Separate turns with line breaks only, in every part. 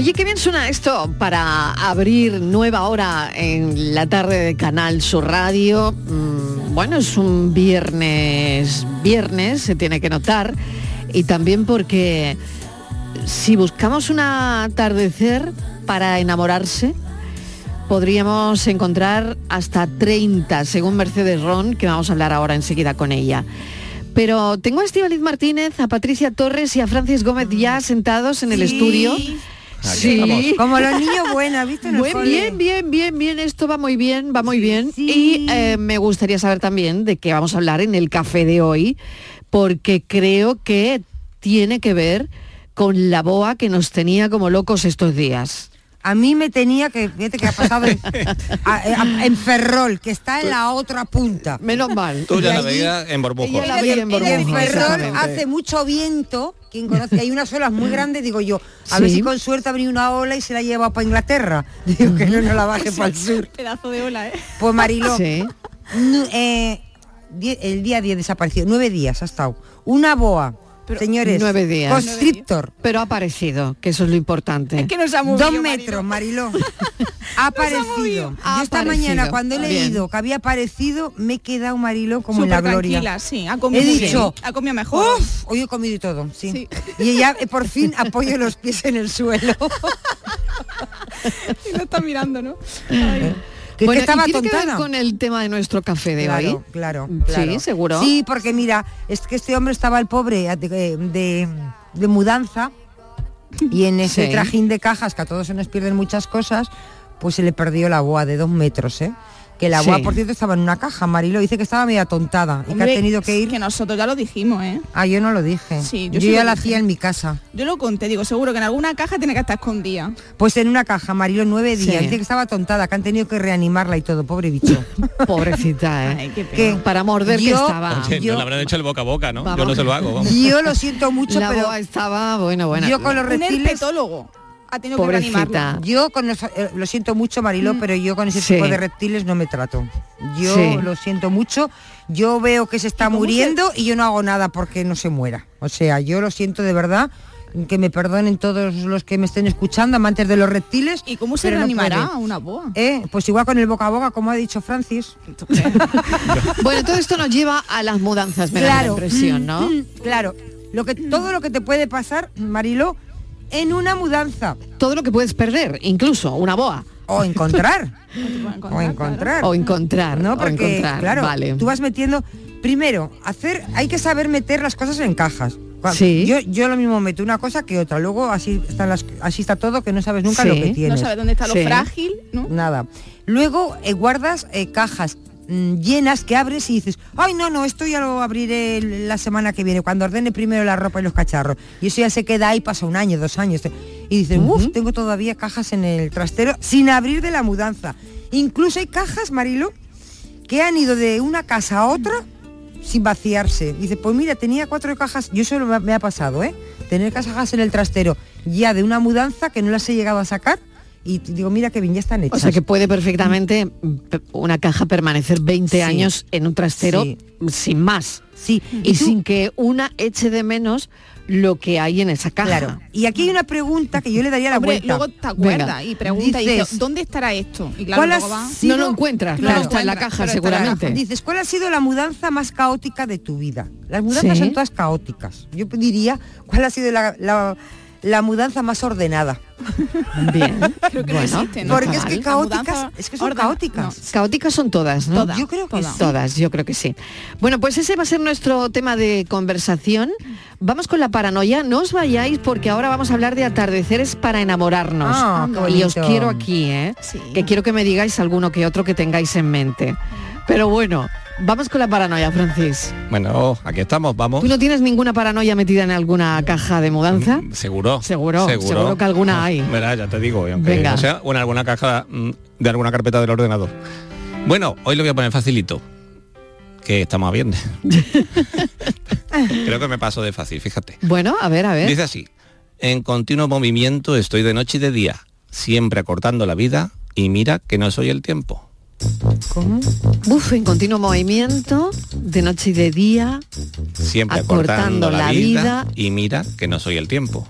Oye, qué bien suena esto para abrir nueva hora en la tarde de Canal Sur Radio. Mm, Bueno, es un viernes, viernes, se tiene que notar. Y también porque si buscamos un atardecer para enamorarse, podríamos encontrar hasta 30, según Mercedes Ron, que vamos a hablar ahora enseguida con ella. Pero tengo a Estíbaliz Martínez, a Patricia Torres y a Francis Gómez ya sentados en el
Sí.
estudio.
Estamos. Como los niños buenos, ¿viste?
Buen- bien, bien, bien, bien, esto va muy bien, va muy bien. Y eh, me gustaría saber también de qué vamos a hablar en el café de hoy, porque creo que tiene que ver con la boa que nos tenía como locos estos días.
A mí me tenía que, fíjate que ha pasado en, a- a- en Ferrol, que está en la otra punta.
Menos mal.
Tú ya la veías en Borbujo.
La veía
en, Ferrol hace mucho viento, quien conoce, hay unas olas muy grandes, digo yo, a ver si con suerte venido una ola y se la lleva para Inglaterra. Digo que no nos la baje para el sur.
Pedazo de ola, ¿eh?
Pues Mariló,
Sí.
eh, el día 10 desapareció, nueve días ha estado. Una boa, señores,
Nueve días.
constrictor,
Pero ha aparecido, que eso es lo importante.
Es que nos ha movido,
dos metros, Mariló. ha aparecido.
Ha
Yo esta
aparecido.
mañana cuando he
Bien.
leído que había aparecido, me he quedado Mariló como en la gloria.
tranquila, sí. Ha comido
He dicho,
bien, Ha comido mejor.
Uf, hoy he comido y todo, sí.
Sí.
Y ya eh, por fin apoyo los pies en el suelo.
Y no está mirando, ¿no? Ay.
Que, es
Bueno,
que estaba
¿y tiene que ver
tontada.
con el tema de nuestro café de
claro,
hoy?
claro,
Sí,
claro.
seguro.
Sí, porque mira, es que este hombre estaba el pobre de, de- de mudanza y en ese
Sí.
trajín de cajas que a todos se nos pierden muchas cosas, pues se le perdió la boa de dos metros, ¿eh? Que la boa,
Sí.
por cierto, estaba en una caja, Marilo, dice que estaba media tontada y que ha tenido que ir.
Que nosotros ya lo dijimos, ¿eh?
Ah, yo no lo dije.
Sí, yo
yo
sí
ya
lo
la
dije.
hacía en mi casa.
Yo lo conté, digo, seguro que en alguna caja tiene que estar escondida.
Pues en una caja, Marilo, nueve
Sí.
días. Dice que estaba tontada, que han tenido que reanimarla y todo, pobre bicho.
Pobrecita, ¿eh?
Ay, qué pena.
¿Qué?
Para morder que
Yo-
estaba.
Oye,
yo-
no le habrán hecho el boca a boca, ¿no? Yo no se lo hago. vamos.
Yo lo siento mucho,
la
pero
estaba, bueno, bueno.
yo con los
Un
reptiles...
herpetólogo ha tenido que.
Yo con los- eh, lo siento mucho, Mariló, pero yo con ese
Sí.
tipo de reptiles no me trato. Yo
Sí.
lo siento mucho. Yo veo que se está
se-
muriendo y yo no hago nada porque no se muera. O sea, yo lo siento de verdad. Que me perdonen todos los que me estén escuchando, amantes de los reptiles.
¿Y cómo se
no
reanimará
puede.
una boa?
Eh, Pues igual con el boca a boca, como ha dicho Francis.
Bueno, todo esto nos lleva a las mudanzas, me da la
Claro.
impresión, ¿no?
Mm, Claro. Lo que, todo lo que te puede pasar, Mariló, en una mudanza.
Todo lo que puedes perder, incluso una boa.
O encontrar. o encontrar.
O encontrar,
¿no?
o
Porque,
encontrar,
claro,
vale.
tú vas metiendo... Primero, hacer, hay que saber meter las cosas en cajas.
Sí.
Yo, yo lo mismo meto una cosa que otra. Luego así, están las, así está todo que no sabes nunca
Sí.
lo que tienes.
No sabe dónde está
Sí.
lo frágil, ¿no?
Nada. Luego eh, guardas eh, cajas. Mm, llenas que abres y dices, ay no, no, esto ya lo abriré la semana que viene, cuando ordene primero la ropa y los cacharros. Y eso ya se queda ahí, pasa un año, dos años. Y dices, uff, tengo todavía cajas en el trastero sin abrir de la mudanza. Incluso hay cajas, Marilo, que han ido de una casa a otra sin vaciarse. Dice, pues mira, tenía cuatro cajas, yo solo me, me ha pasado, ¿eh? Tener cajas en el trastero ya de una mudanza que no las he llegado a sacar y digo, mira que bien, ya están
O
hechas.
sea que puede perfectamente mm, una caja permanecer 20
Sí.
años en un trastero
Sí.
sin más.
Sí,
Y,
tú-
sin que una eche de menos lo que hay en esa caja.
Claro. Y aquí hay una pregunta que yo le daría la
Hombre,
vuelta.
luego te acuerdas y pregunta y dice,
Dices,
¿dónde estará esto? Y claro,
¿Cuál
luego
ha
va...
sido-
No lo encuentras,
Claro,
está en la caja
la
seguramente.
caja.
Dices, ¿cuál ha sido la mudanza más caótica de tu vida? Las mudanzas
Sí.
son todas caóticas. Yo diría, ¿cuál ha sido la, la- la mudanza más ordenada?
Bien.
Creo que no
Bueno,
existe, ¿no?
Porque es que caóticas, es que son caóticas.
Caóticas son todas, ¿no?
Todas.
Yo creo que
todas.
sí.
Todas, yo creo que sí. Bueno, pues ese va a ser nuestro tema de conversación. Vamos con la paranoia. No os vayáis porque ahora vamos a hablar de atardeceres para enamorarnos.
Ah,
y os quiero aquí, ¿eh?
Sí.
Que quiero que me digáis alguno que otro que tengáis en mente. Pero bueno, vamos con la paranoia, Francis.
Bueno, aquí estamos, vamos.
¿Tú no tienes ninguna paranoia metida en alguna caja de mudanza?
Mm, Seguro.
Seguro, seguro que alguna hay.
Verá, ya te digo, aunque
Venga.
no sea o en alguna caja mm, de alguna carpeta del ordenador. Bueno, hoy lo voy a poner facilito. Que estamos a viernes. Creo que me paso de fácil, fíjate.
Bueno, a ver, a ver.
Dice así. En continuo movimiento estoy de noche y de día, siempre acortando la vida y mira que no soy el tiempo.
¿Cómo?
Uf, en continuo movimiento, de noche y de día,
Siempre
Acortando
acortando, la,
la
vida,
vida.
y mira que no soy el tiempo.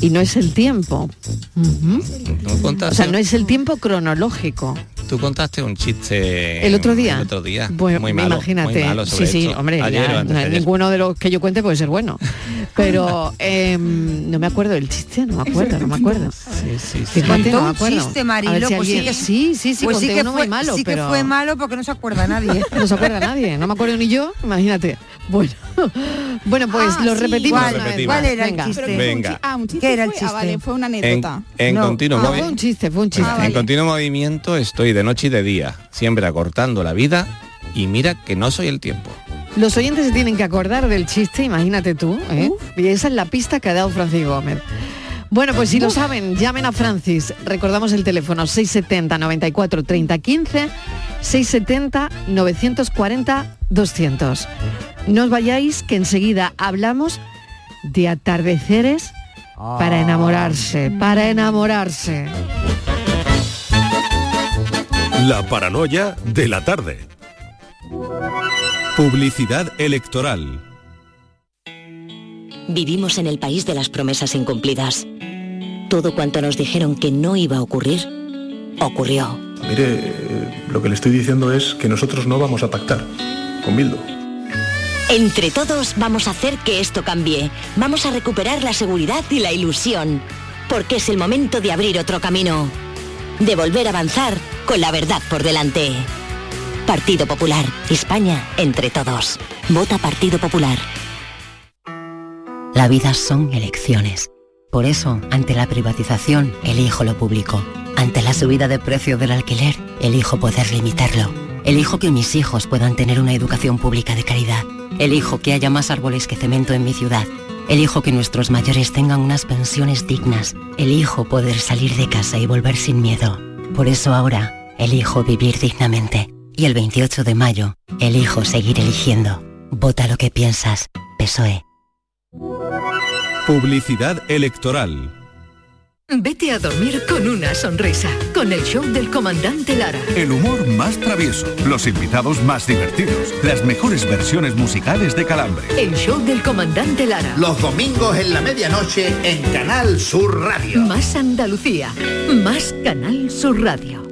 y no es el tiempo. Ujú.
¿Tú contaste,
O sea, no es el tiempo cronológico.
tú contaste un chiste
¿El otro día?
El otro día.
Bueno,
muy malo,
imagínate.
muy malo
sí,
sobre
sí,
esto.
hombre, ya, ninguno de los que yo cuente puede ser bueno. Pero em, no me acuerdo del chiste, no me acuerdo, no me acuerdo.
Sí, sí, sí.
Fíjate,
Contó
no me
un
acuerdo.
chiste, Marilo,
si
pues sí
alguien- sí, sí, sí,
pues sí que fue,
muy malo,
sí que
pero
fue malo porque no se acuerda nadie.
no se acuerda nadie, no me acuerdo ni yo, imagínate. Bueno, bueno pues
Ah,
lo repetimos
¿Cuál-
una vez
repetimos.
más.
cuál era el
Venga.
chiste?
Venga.
ah, un chiste
¿Qué era el
fue-
chiste?
Ah, vale, fue una
En,
anécdota.
en
No.
continuo movi-
fue un chiste, fue un chiste.
Ah,
en
vale.
continuo movimiento estoy de noche y de día, siempre acortando la vida y mira que no soy el tiempo.
Los oyentes se tienen que acordar del chiste, imagínate tú. ¿eh? Y esa es la pista que ha dado Francis Gómez. Bueno, pues si lo saben, llamen a Francis. Recordamos el teléfono 670 94 30 15, 670 940 200. No os vayáis, que enseguida hablamos de atardeceres para enamorarse, para enamorarse.
La paranoia de la tarde. Publicidad electoral.
Vivimos en el país de las promesas incumplidas. Todo cuanto nos dijeron que no iba a ocurrir, ocurrió.
Mire, eh, lo que le estoy diciendo es que nosotros no vamos a pactar con Bildu.
Entre todos vamos a hacer que esto cambie. Vamos a recuperar la seguridad y la ilusión. Porque es el momento de abrir otro camino. De volver a avanzar con la verdad por delante. Partido Popular. España entre todos. Vota Partido Popular. La vida son elecciones. Por eso, ante la privatización, elijo lo público. Ante la subida de precio del alquiler, elijo poder limitarlo. Elijo que mis hijos puedan tener una educación pública de calidad. Elijo que haya más árboles que cemento en mi ciudad. Elijo que nuestros mayores tengan unas pensiones dignas. Elijo poder salir de casa y volver sin miedo. Por eso ahora, elijo vivir dignamente. Y el 28 de mayo, elijo seguir eligiendo. Vota lo que piensas. PSOE.
Publicidad electoral.
Vete a dormir con una sonrisa, con el show del comandante Lara.
El humor más travieso, los invitados más divertidos, las mejores versiones musicales de Calambre.
El show del comandante Lara.
Los domingos en la medianoche en Canal Sur Radio.
Más Andalucía, más Canal Sur Radio.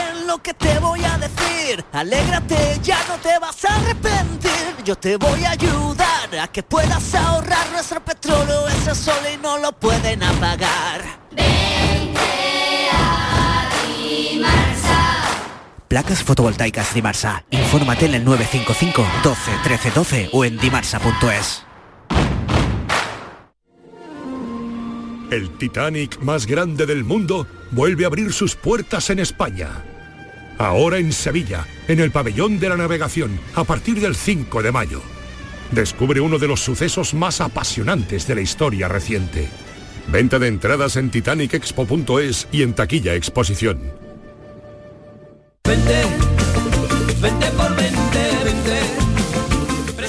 lo que te voy a decir. Alégrate, ya no te vas a arrepentir. Yo te voy a ayudar a que puedas ahorrar nuestro petróleo. Ese sol y no lo pueden apagar.
Placas fotovoltaicas Dimarsa. Infórmate en el 955 12 13 12 o en dimarsa.es.
El Titanic más grande del mundo vuelve a abrir sus puertas en España. Ahora en Sevilla, en el pabellón de la navegación, a partir del 5 de mayo. Descubre uno de los sucesos más apasionantes de la historia reciente. Venta de entradas en titanicexpo.es y en taquilla exposición.
Vente, vente por.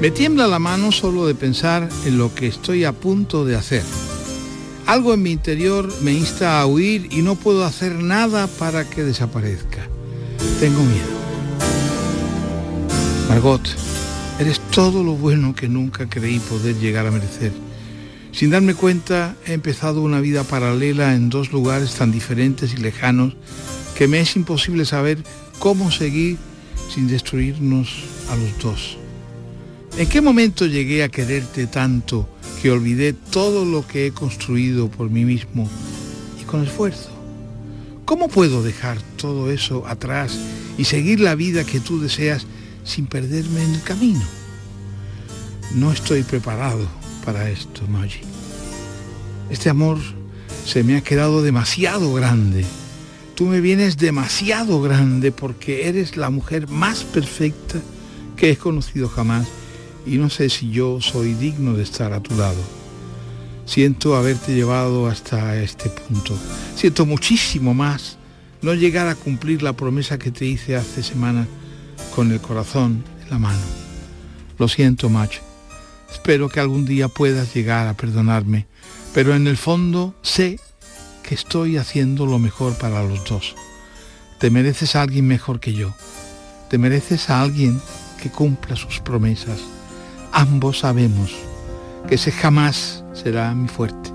me tiembla la mano solo de pensar en lo que estoy a punto de hacer. Algo en mi interior me insta a huir y no puedo hacer nada para que desaparezca. Tengo miedo. Margot, eres todo lo bueno que nunca creí poder llegar a merecer. Sin darme cuenta, he empezado una vida paralela en dos lugares tan diferentes y lejanos que me es imposible saber cómo seguir sin destruirnos a los dos. ¿En qué momento llegué a quererte tanto que olvidé todo lo que he construido por mí mismo y con esfuerzo? ¿Cómo puedo dejar todo eso atrás y seguir la vida que tú deseas sin perderme en el camino? No estoy preparado para esto, Maggie. Este amor se me ha quedado demasiado grande. Tú me vienes demasiado grande porque eres la mujer más perfecta que he conocido jamás y no sé si yo soy digno de estar a tu lado. Siento haberte llevado hasta este punto. Siento muchísimo más no llegar a cumplir la promesa que te hice hace semanas con el corazón en la mano. Lo siento, Mach. Espero que algún día puedas llegar a perdonarme, pero en el fondo sé que estoy haciendo lo mejor para los dos. Te mereces a alguien mejor que yo. Te mereces a alguien que cumpla sus promesas. Ambos sabemos que ese jamás será mi fuerte.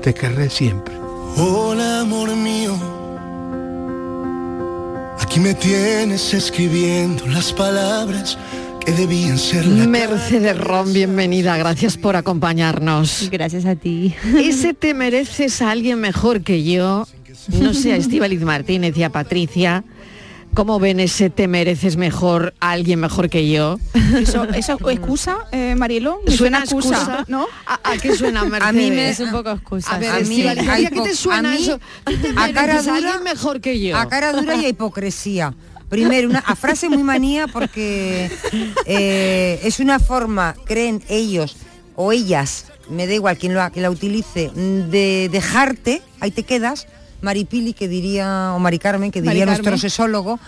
Te querré siempre.
Hola amor mío, aquí me tienes escribiendo las palabras que debían ser la
Mercedes Ron, bienvenida, gracias por acompañarnos.
Gracias a ti.
Ese te mereces a alguien mejor que yo, no sé, a Estíbaliz Martínez y a Patricia. ¿Cómo ven ese te mereces mejor a alguien mejor que yo?
Eso, eso excusa, eh, Marielo. ¿Me
¿Suena
excusa,
excusa?
¿no?
¿A, a qué suena, Mercedes?
A mí me-
Es un poco excusa.
A ver,
A mí
¿a qué te suena
a mí,
eso? Te
a cara dura-
alguien mejor que yo.
A cara dura y a hipocresía. Primero, una a frase muy manía porque eh, es una forma, creen ellos o ellas, me da igual quien, lo, quien la utilice, de dejarte, ahí te quedas, Maripili que diría, o Mari Carmen, que diría
Mari
nuestro
Carmen.
sesólogo,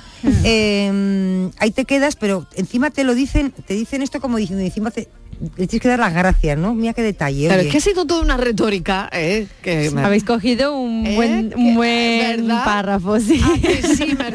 eh, ahí te quedas, pero encima te lo dicen, te dicen esto como diciendo, encima te, le tienes que dar las gracias, ¿no? Mira qué detalle.
Pero
oye.
es que ha sido toda una retórica, ¿eh? Que me-
Habéis cogido un
¿Eh?
buen, un buen
¿verdad?
párrafo, sí.
¿A que sí,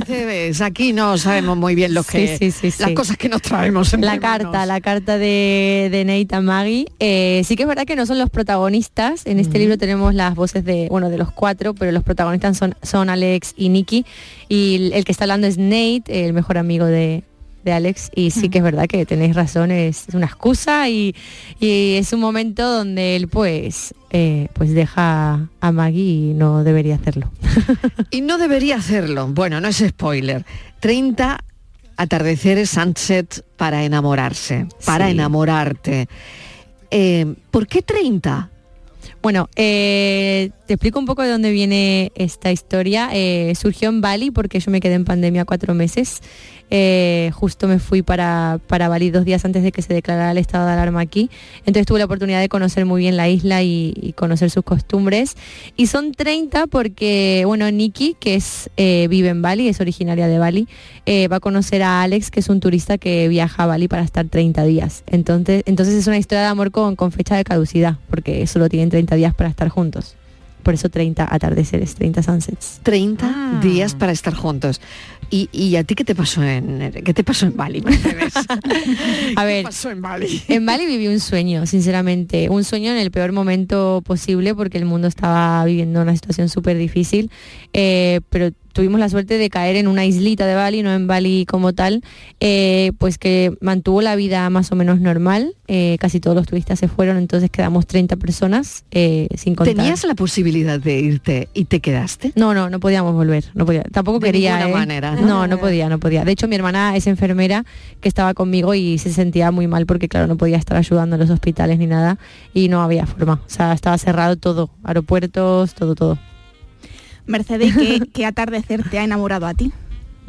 Mercedes? Aquí no sabemos muy bien lo que,
Sí, sí, sí,
las cosas que nos traemos entre
La carta,
manos.
la carta de, de Nate a Maggie. Eh, sí que es verdad que no son los protagonistas. En este libro tenemos las voces de, bueno, de los cuatro, pero los protagonistas son, son Alex y Nicky. Y el, el que está hablando es Nate, el mejor amigo de, de Alex. Y sí que es verdad que tenéis razón, es una excusa y, y es un momento donde él pues, eh, pues deja a Maggie y no debería hacerlo.
Y no debería hacerlo. Bueno, no es spoiler. 30 atardeceres sunset para enamorarse, para
Sí.
enamorarte. Eh, ¿Por qué 30?
Bueno, eh, te explico un poco de dónde viene esta historia. Eh, surgió en Bali porque yo me quedé en pandemia cuatro meses. Eh, justo me fui para, para Bali dos días antes de que se declarara el estado de alarma aquí. Entonces tuve la oportunidad de conocer muy bien la isla y, conocer sus costumbres. Y son 30 porque, bueno, Nikki, que es, eh, vive en Bali, es originaria de Bali, eh, va a conocer a Alex, que es un turista que viaja a Bali para estar 30 días. Entonces, entonces es una historia de amor con, con fecha de caducidad, porque solo tienen 30 días para estar juntos. Por eso 30 atardeceres, 30 sunsets.
30 días para estar juntos. ¿Y, y a ti qué te pasó en qué te pasó en Bali?
A ver,
pasó en Bali?
En Bali viví un sueño, sinceramente, un sueño en el peor momento posible porque el mundo estaba viviendo una situación súper difícil, eh, pero tuvimos la suerte de caer en una islita de Bali, no en Bali como tal, eh, pues que mantuvo la vida más o menos normal, eh, casi todos los turistas se fueron, entonces quedamos 30 personas eh, sin contar.
¿Tenías la posibilidad de irte y te quedaste?
No, no, no podíamos volver, no podía, tampoco
De
quería.
ninguna
¿eh?
manera, ¿no?
No, no podía, no podía. De hecho, mi hermana es enfermera que estaba conmigo y se sentía muy mal porque, claro, no podía estar ayudando en los hospitales ni nada y no había forma. O sea, estaba cerrado todo, aeropuertos, todo, todo.
Mercedes, ¿qué, qué atardecer te ha enamorado a ti?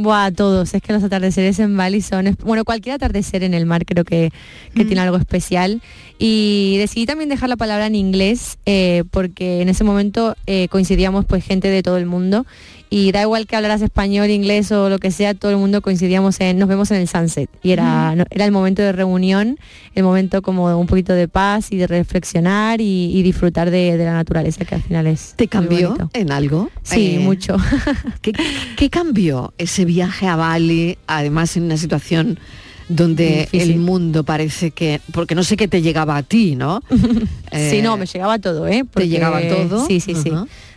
Buah, todos. Es que los atardeceres en Bali son... Bueno, cualquier atardecer en el mar creo que, que tiene algo especial. Y decidí también dejar la palabra en inglés eh, porque en ese momento eh, coincidíamos pues gente de todo el mundo y da igual que hablaras español, inglés o lo que sea, todo el mundo coincidíamos en nos vemos en el sunset y era, era el momento de reunión, el momento como un poquito de paz y de reflexionar y, y disfrutar de, de la naturaleza que al final es.
¿Te cambió en algo?
Sí,
Eh,
mucho.
¿Qué, qué cambió ese viaje a Bali, además en una situación donde el mundo parece que, porque no sé qué te llegaba a ti, ¿no?
sí,
Eh,
no, me llegaba todo, ¿eh?
¿Te llegaba todo?
Sí, sí, sí.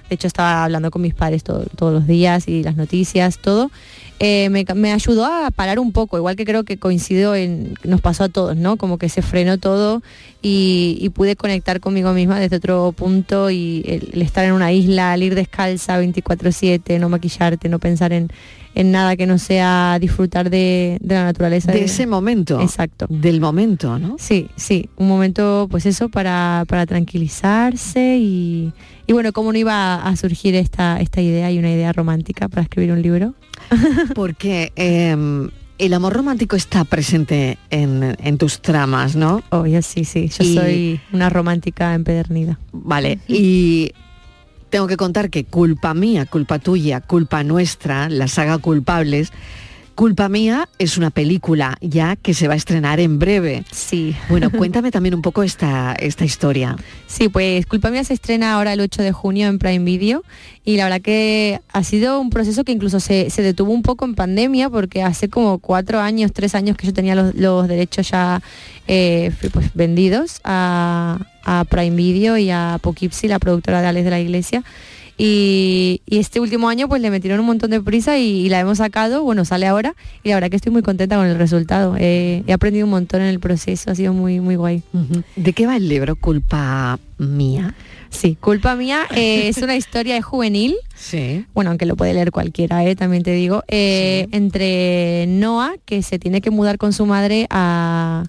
De hecho, estaba hablando con mis padres todo- todos los días y las noticias, todo. Eh, me, ayudó a parar un poco, igual que creo que coincido en, nos pasó a todos, ¿no? Como que se frenó todo y, y pude conectar conmigo misma desde otro punto y el, el estar en una isla, el ir descalza 24/7, no maquillarte, no pensar en, en nada que no sea disfrutar de, de la naturaleza.
De ese momento.
Exacto.
Del momento, ¿no?
Sí, sí, un momento pues eso para, para tranquilizarse y, y bueno, cómo no iba a, a surgir esta, esta idea y una idea romántica para escribir un libro.
Porque eh, el amor romántico está presente en, en tus tramas, ¿no?
Obvio, sí, sí. Yo
Y-
soy una romántica empedernida.
Vale, y tengo que contar que culpa mía, culpa tuya, culpa nuestra, la saga Culpables, Culpa mía es una película ya que se va a estrenar en breve.
Sí.
Bueno, cuéntame también un poco esta, esta historia.
Sí, pues Culpa Mía se estrena ahora el 8 de junio en Prime Video y la verdad que ha sido un proceso que incluso se, se detuvo un poco en pandemia porque hace como cuatro años, tres años que yo tenía los, los derechos ya eh, pues, vendidos a, a Prime Video y a Poughkeepsie, la productora de Alex de la Iglesia. Y, y este último año pues le metieron un montón de prisa y, y la hemos sacado, bueno, sale ahora y la verdad que estoy muy contenta con el resultado. Eh, he aprendido un montón en el proceso, ha sido muy, muy guay.
¿De qué va el libro Culpa mía?
Sí, Culpa mía eh, es una historia de juvenil.
Sí.
Bueno, aunque lo puede leer cualquiera, eh, también te digo. Entre Noah, que se tiene que mudar con su madre a,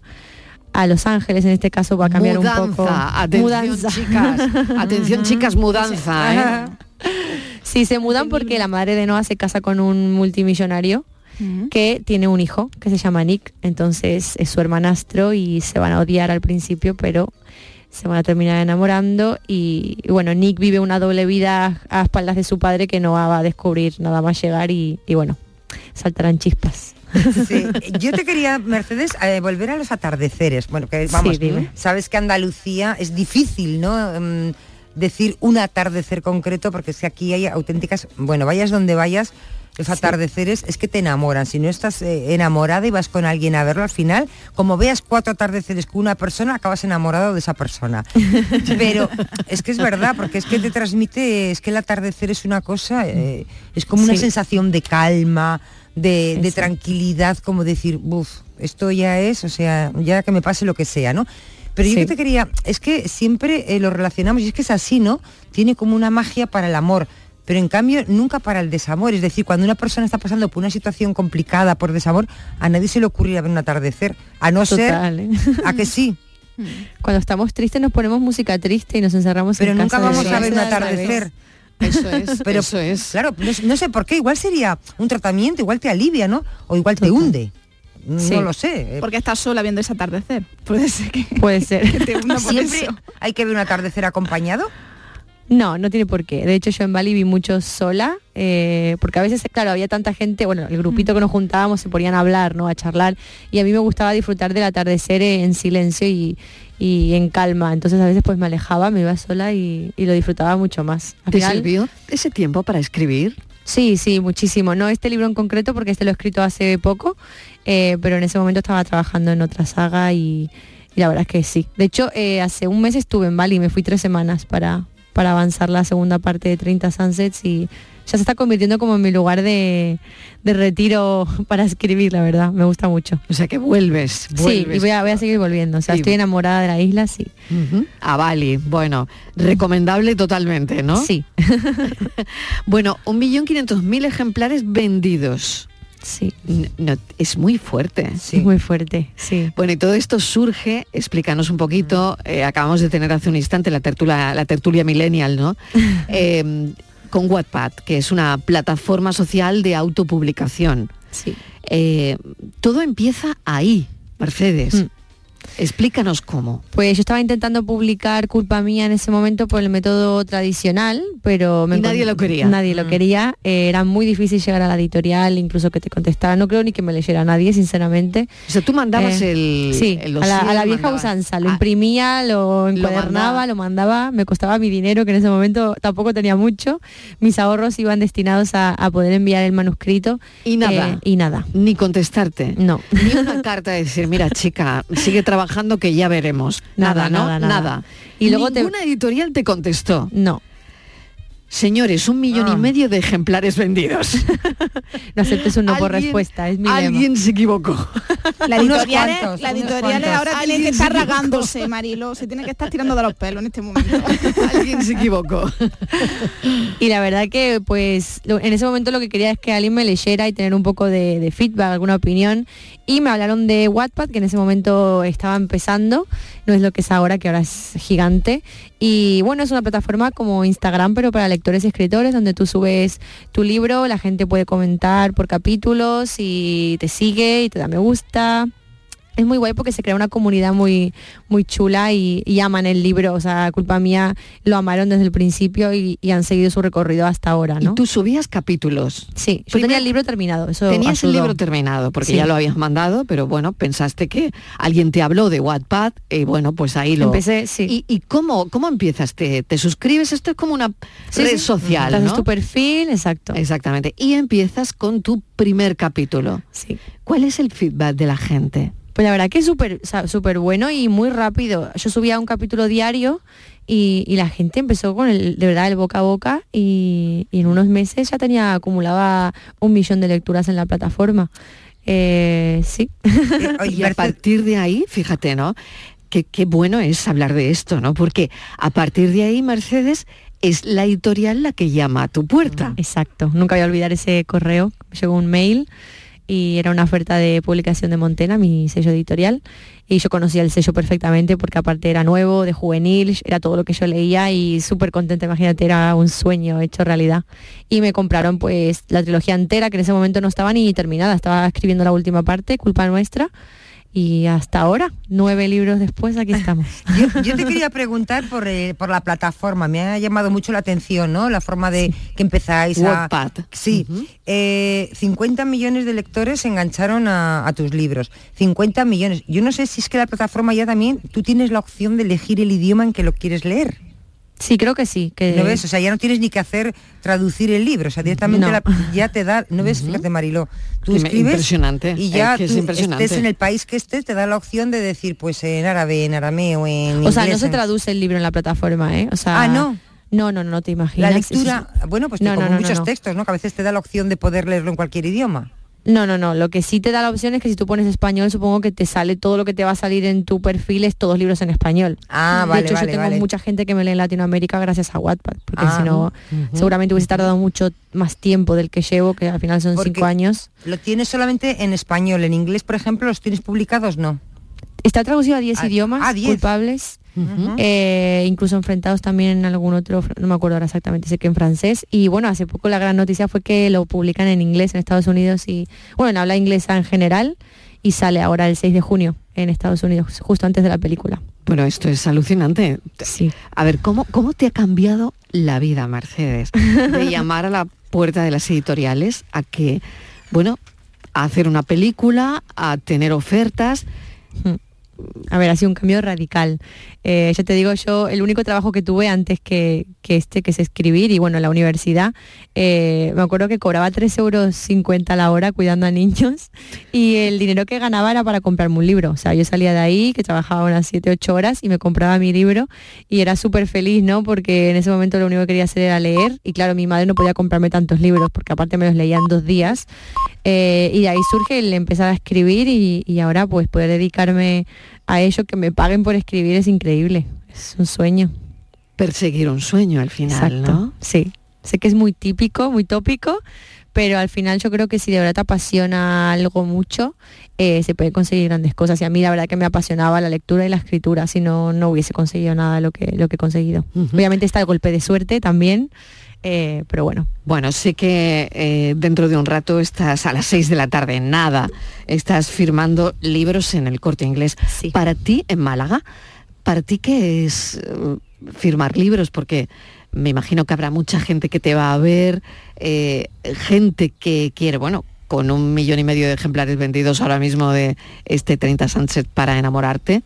a Los Ángeles, en este caso va a cambiar un poco.
Mudanza, atención, chicas, atención, chicas, mudanza, ¿eh?
Sí, se mudan porque la madre de Noah se casa con un multimillonario que tiene un hijo que se llama Nick, entonces es su hermanastro y se van a odiar al principio, pero se van a terminar enamorando y, y bueno, Nick vive una doble vida a espaldas de su padre que Noah va a descubrir nada más llegar y, y bueno, saltarán chispas.
Sí, Yo te quería, Mercedes, eh, volver a los atardeceres. Bueno, que vamos, sabes que Andalucía es difícil, ¿no? Mm, decir un atardecer concreto, porque es que aquí hay auténticas, bueno, vayas donde vayas, los atardeceres es que te enamoran. Si no estás eh, enamorada y vas con alguien a verlo, al final, como veas cuatro atardeceres con una persona, acabas enamorado de esa persona. Pero es que es verdad, porque es que te transmite, es que el atardecer es una cosa, eh, es como una
Sí.
sensación de calma, de, tranquilidad, como decir, uff, esto ya es, o sea, ya que me pase lo que sea, ¿no? Pero yo
Sí.
que te quería, es que siempre eh, lo relacionamos, y es que es así, ¿no? Tiene como una magia para el amor, pero en cambio nunca para el desamor. Es decir, cuando una persona está pasando por una situación complicada por desamor, a nadie se le ocurrirá ver un atardecer, a no
Total,
ser
¿eh?
a que sí.
Cuando estamos tristes nos ponemos música triste y nos encerramos
Pero
en
nunca
casa.
vamos a ver un atardecer.
Eso es,
Pero,
eso es.
Claro, no, no sé por qué, igual sería un tratamiento, igual te alivia, ¿no? O igual te hunde. No
Sí.
lo sé.
Porque estás sola viendo ese atardecer. Puede ser que,
Puede ser.
que te hunda por
Siempre
eso.
hay que ver un atardecer acompañado.
No, no tiene por qué. De hecho, yo en Bali vi mucho sola, eh, porque a veces, claro, había tanta gente, bueno, el grupito que nos juntábamos se ponían a hablar, ¿no? A charlar, y a mí me gustaba disfrutar del atardecer en silencio y, y en calma. Entonces a veces pues me alejaba, me iba sola y, y lo disfrutaba mucho más. Al
¿Te
final-
sirvió ese tiempo para escribir?
Sí, sí, muchísimo. No este libro en concreto porque este lo he escrito hace poco, eh, pero en ese momento estaba trabajando en otra saga y, y la verdad es que sí. De hecho, eh, hace un mes estuve en Bali, me fui tres semanas para, para avanzar la segunda parte de 30 Sunsets y ya se está convirtiendo como en mi lugar de, de retiro para escribir, la verdad. Me gusta mucho.
O sea que vuelves,
Sí, y voy a, voy a seguir volviendo. O sea,
Sí.
estoy enamorada de la isla, sí.
Ujú. A Bali, bueno, recomendable totalmente, ¿no?
Sí.
bueno, un millón quinientos mil ejemplares vendidos.
Sí.
No, es muy fuerte.
Es muy fuerte, sí.
Bueno, y todo esto surge, explícanos un poquito, eh, acabamos de tener hace un instante la tertulia, la tertulia millennial, ¿no? Eh, con Wattpad, que es una plataforma social de autopublicación.
Sí.
Eh, todo empieza ahí, Mercedes.
Mm.
Explícanos cómo.
Pues yo estaba intentando publicar Culpa Mía en ese momento por el método tradicional, pero me
Y nadie lo quería.
Nadie lo quería. Eh, era muy difícil llegar a la editorial, incluso que te contestara. No creo ni que me leyera nadie, sinceramente.
O sea, tú mandabas
Eh,
el,
sí,
el
a la, a la
dossier,
vieja
mandabas-
usanza. Lo
Ah,
imprimía, lo encuadernaba,
mandaba.
lo mandaba. Me costaba mi dinero, que en ese momento tampoco tenía mucho. Mis ahorros iban destinados a, a poder enviar el manuscrito.
Y nada.
Eh, y nada.
Ni contestarte.
No.
Ni una carta de decir, mira chica, sigue trabajando que ya veremos. Nada,
Nada,
¿no?
nada, nada.
Y luego
te-
ninguna editorial te contestó.
No.
Señores, un millón
Ah.
y medio de ejemplares vendidos.
No aceptes un no por respuesta, es mi lema.
Alguien se equivocó.
La
cuantos,
editoriales
cuantos.
ahora tienen que estar ragándose, Marilo. Se tiene que estar tirando de los pelos en este momento.
Alguien se equivocó.
Y la verdad que pues lo- en ese momento lo que quería es que alguien me leyera y tener un poco de, de feedback, alguna opinión. Y me hablaron de Wattpad, que en ese momento estaba empezando, no es lo que es ahora, que ahora es gigante. Y bueno, es una plataforma como Instagram, pero para lectores y escritores, donde tú subes tu libro, la gente puede comentar por capítulos y te sigue y te da me gusta. Es muy guay porque se crea una comunidad muy, muy chula y, y aman el libro. O sea, culpa mía, lo amaron desde el principio y, y han seguido su recorrido hasta ahora, ¿no?
Y tú subías capítulos.
Sí, yo
Primero-
tenía el libro terminado. Eso
Tenías el libro terminado porque
Sí.
ya lo habías mandado, pero bueno, pensaste que alguien te habló de Wattpad y bueno, pues ahí lo...
Empecé, sí.
¿Y, y cómo, cómo empiezas? ¿Te, te suscribes? Esto es como una
Sí,
red
sí.
social,
tu perfil, exacto.
Exactamente. Y empiezas con tu primer capítulo.
Sí.
¿Cuál es el feedback de la gente?
Pues la verdad que es súper súper bueno y muy rápido. Yo subía un capítulo diario y, y la gente empezó con el, de verdad el boca a boca y, y en unos meses ya tenía acumulaba un millón de lecturas en la plataforma. Eh, sí.
y a partir de ahí, fíjate, ¿no? Qué, qué bueno es hablar de esto, ¿no? Porque a partir de ahí, Mercedes, es la editorial la que llama a tu puerta.
Exacto. Nunca voy a olvidar ese correo. Llegó un mail y era una oferta de publicación de Montena, mi sello editorial. Y yo conocía el sello perfectamente porque aparte era nuevo, de juvenil, era todo lo que yo leía y súper contenta, imagínate, era un sueño hecho realidad. Y me compraron pues la trilogía entera, que en ese momento no estaba ni terminada, estaba escribiendo la última parte, culpa nuestra. Y hasta ahora, nueve libros después, aquí estamos.
Yo, yo te quería preguntar por, eh, por la plataforma, me ha llamado mucho la atención, ¿no? La forma de que empezáis a...
Wattpad.
Sí, eh, 50 millones de lectores se engancharon a, a tus libros. 50 millones. Yo no sé si es que la plataforma ya también, tú tienes la opción de elegir el idioma en que lo quieres leer.
Sí, creo que sí. Que...
¿No ves? O sea, ya no tienes ni que hacer traducir el libro, o sea, directamente
No.
la- ya te da, ¿no ves? Fíjate, Mariló, tú escribes
impresionante,
y ya
es que es
tú
impresionante.
estés en el país que estés, te da la opción de decir, pues en árabe, en arameo, en
O sea, no se traduce el libro en la plataforma, ¿eh? O sea,
Ah, ¿no?
No, no, no, te imaginas.
La lectura, bueno, pues
No,
como
no,
muchos textos, ¿no? Que a veces te da la opción de poder leerlo en cualquier idioma.
No, no, no. Lo que sí te da la opción es que si tú pones español, supongo que te sale todo lo que te va a salir en tu perfil es todos libros en español.
Ah,
de
vale,
hecho,
vale,
yo tengo
vale.
mucha gente que me lee en Latinoamérica gracias a Wattpad, porque
Ah,
si no, seguramente hubiese tardado mucho más tiempo del que llevo, que al final son
Porque
cinco años.
Lo tienes solamente en español, en inglés, por ejemplo, los tienes publicados, no.
Está traducido a 10
Ah,
idiomas,
ah, 10.
Eh, incluso enfrentados también en algún otro, no me acuerdo ahora exactamente, sé que en francés. Y bueno, hace poco la gran noticia fue que lo publican en inglés en Estados Unidos y, bueno, en habla inglesa en general y sale ahora el 6 de junio en Estados Unidos, justo antes de la película.
Bueno, esto es alucinante.
Sí.
A ver, ¿cómo, ¿cómo te ha cambiado la vida, Mercedes? De llamar a la puerta de las editoriales a que, bueno, a hacer una película, a tener ofertas.
A ver, ha sido un cambio radical. Eh, ya te digo, yo el único trabajo que tuve antes que, que este, que es escribir, y bueno, en la universidad, eh, me acuerdo que cobraba 3,50 euros la hora cuidando a niños y el dinero que ganaba era para comprarme un libro. O sea, yo salía de ahí, que trabajaba unas 7, 8 horas y me compraba mi libro y era súper feliz, ¿no? Porque en ese momento lo único que quería hacer era leer y claro, mi madre no podía comprarme tantos libros porque aparte me los leía en dos días. Eh, y de ahí surge el empezar a escribir y, y ahora pues poder dedicarme a ello, que me paguen por escribir es increíble, es un sueño.
Perseguir un sueño al final, ¿no?
Sí, sé que es muy típico, muy tópico, pero al final yo creo que si de verdad te apasiona algo mucho, eh, se puede conseguir grandes cosas. Y a mí la verdad que me apasionaba la lectura y la escritura, si no, no hubiese conseguido nada lo que, lo que he conseguido. Obviamente está el golpe de suerte también, eh, pero bueno.
Bueno, sé que eh, dentro de un rato estás a las 6 de la tarde, nada, estás firmando libros en el corte inglés. Para ti, en Málaga, ¿para ti qué es eh, firmar libros? Porque me imagino que habrá mucha gente que te va a ver, eh, gente que quiere, bueno, con un millón y medio de ejemplares vendidos ahora mismo de este 30 Sunset para enamorarte.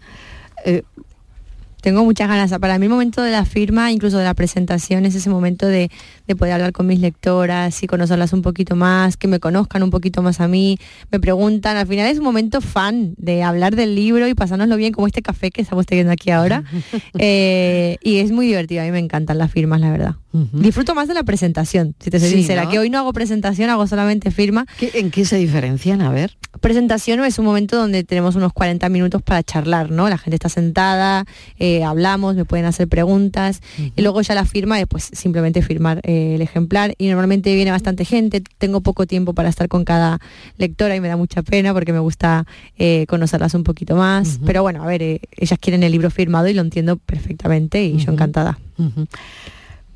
Tengo muchas ganas. Para mí el momento de la firma, incluso de la presentación, es ese momento de, de poder hablar con mis lectoras y conocerlas un poquito más, que me conozcan un poquito más a mí, me preguntan. Al final es un momento fan de hablar del libro y pasárnoslo bien, como este café que estamos teniendo aquí ahora. Eh, y es muy divertido, a mí me encantan las firmas, la verdad. Disfruto más de la presentación, si te soy
Sí,
sincera,
¿no?
que hoy no hago presentación, hago solamente firma.
¿En qué se diferencian? A ver.
Presentación es un momento donde tenemos unos 40 minutos para charlar, ¿no? La gente está sentada, eh, hablamos, me pueden hacer preguntas y luego ya la firma es pues simplemente firmar eh, el ejemplar y normalmente viene bastante gente, tengo poco tiempo para estar con cada lectora y me da mucha pena porque me gusta eh, conocerlas un poquito más, pero bueno, a ver, ellas quieren el libro firmado y lo entiendo perfectamente y yo encantada.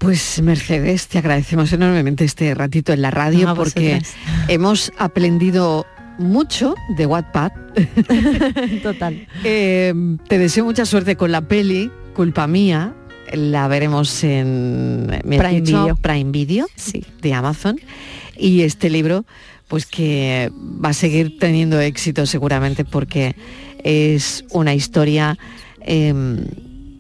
Pues Mercedes, te agradecemos enormemente este ratito en la radio porque
vosotras.
hemos aprendido mucho de Wattpad.
Total.
Eh, te deseo mucha suerte con la peli, culpa mía. La veremos en me
Prime
dicho,
Video.
Prime Video de Amazon. Y este libro, pues que va a seguir teniendo éxito seguramente porque es una historia, eh,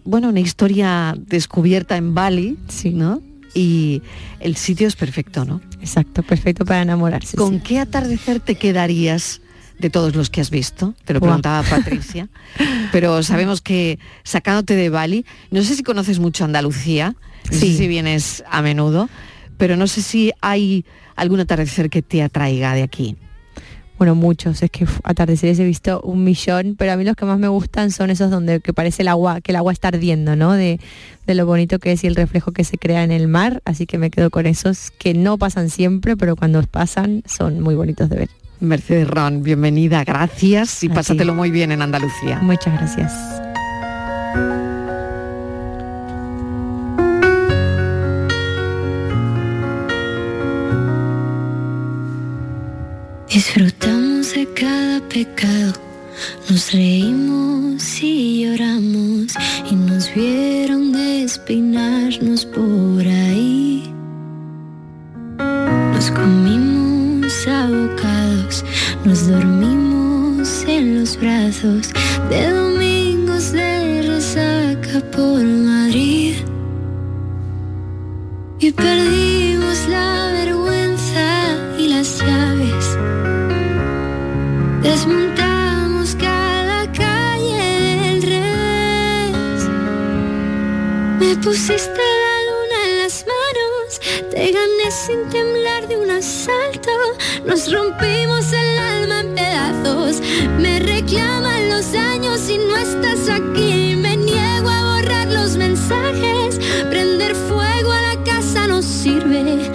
bueno, una historia descubierta en Bali, ¿no? Y el sitio es perfecto, ¿no?
Exacto, perfecto para enamorarse.
¿Con qué atardecer te quedarías de todos los que has visto? Te lo preguntaba Patricia. Pero sabemos que sacándote de Bali, no sé si conoces mucho Andalucía, no sé
Sí.
si vienes a menudo, pero no sé si hay algún atardecer que te atraiga de aquí.
Bueno, muchos, es que atardeceres he visto un millón, pero a mí los que más me gustan son esos donde que parece el agua, que el agua está ardiendo, ¿no? De, de lo bonito que es y el reflejo que se crea en el mar, así que me quedo con esos que no pasan siempre, pero cuando pasan son muy bonitos de ver.
Mercedes Ron, bienvenida, gracias y pásatelo muy bien en Andalucía.
Muchas gracias.
Disfrutamos de cada pecado, nos reímos y lloramos y nos vieron despeinarnos por ahí. Nos comimos abocados, nos dormimos en los brazos de domingos de resaca por Madrid. Y perdimos la vergüenza Desmontamos cada calle del revés. Me pusiste la luna en las manos. Te gané sin temblar de un asalto. Nos rompimos el alma en pedazos. Me reclaman los años y no estás aquí. Me niego a borrar los mensajes. Prender fuego a la casa no sirve.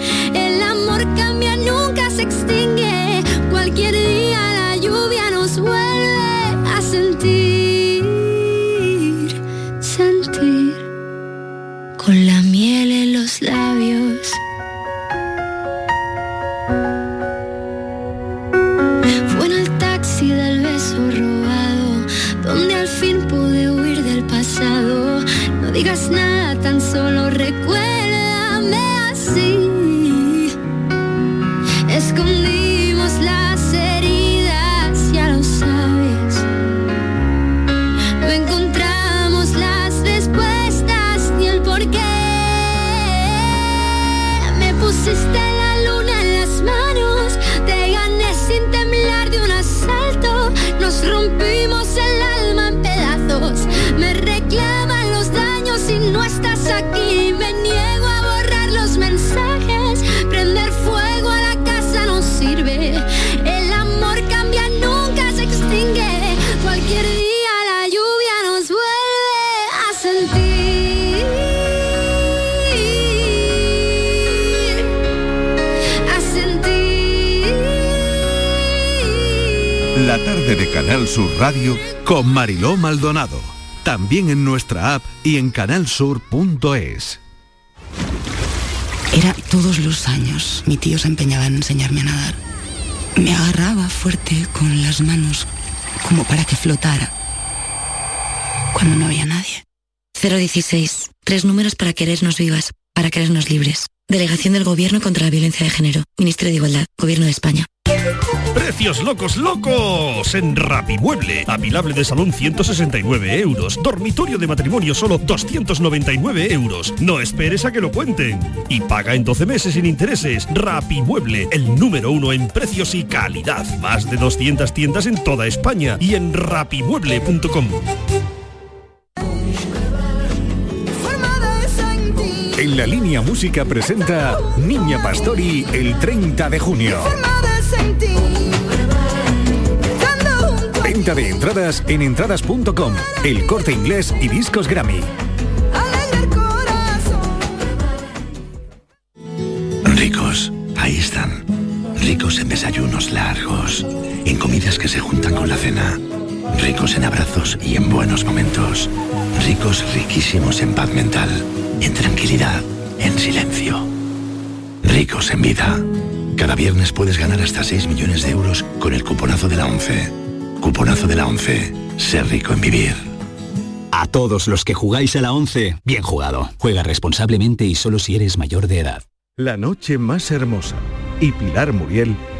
Mariló Maldonado. También en nuestra app y en canalsur.es.
Era todos los años. Mi tío se empeñaba en enseñarme a nadar. Me agarraba fuerte con las manos como para que flotara. Cuando no había nadie.
016. Tres números para querernos vivas, para querernos libres. Delegación del Gobierno contra la Violencia de Género. Ministerio de Igualdad. Gobierno de España.
Precios locos, locos. En Rapimueble. Apilable de salón 169 euros. Dormitorio de matrimonio solo 299 euros. No esperes a que lo cuenten. Y paga en 12 meses sin intereses. Rapimueble, el número uno en precios y calidad. Más de 200 tiendas en toda España y en rapimueble.com.
En la línea música presenta Niña Pastori el 30 de junio. Venta de entradas en entradas.com, el corte inglés y discos Grammy.
Ricos, ahí están. Ricos en desayunos largos, en comidas que se juntan con la cena. Ricos en abrazos y en buenos momentos. Ricos riquísimos en paz mental, en tranquilidad, en silencio. Ricos en vida. Cada viernes puedes ganar hasta 6 millones de euros con el cuponazo de la 11. Cuponazo de la 11. Ser rico en vivir.
A todos los que jugáis a la 11, bien jugado. Juega responsablemente y solo si eres mayor de edad.
La noche más hermosa y Pilar Muriel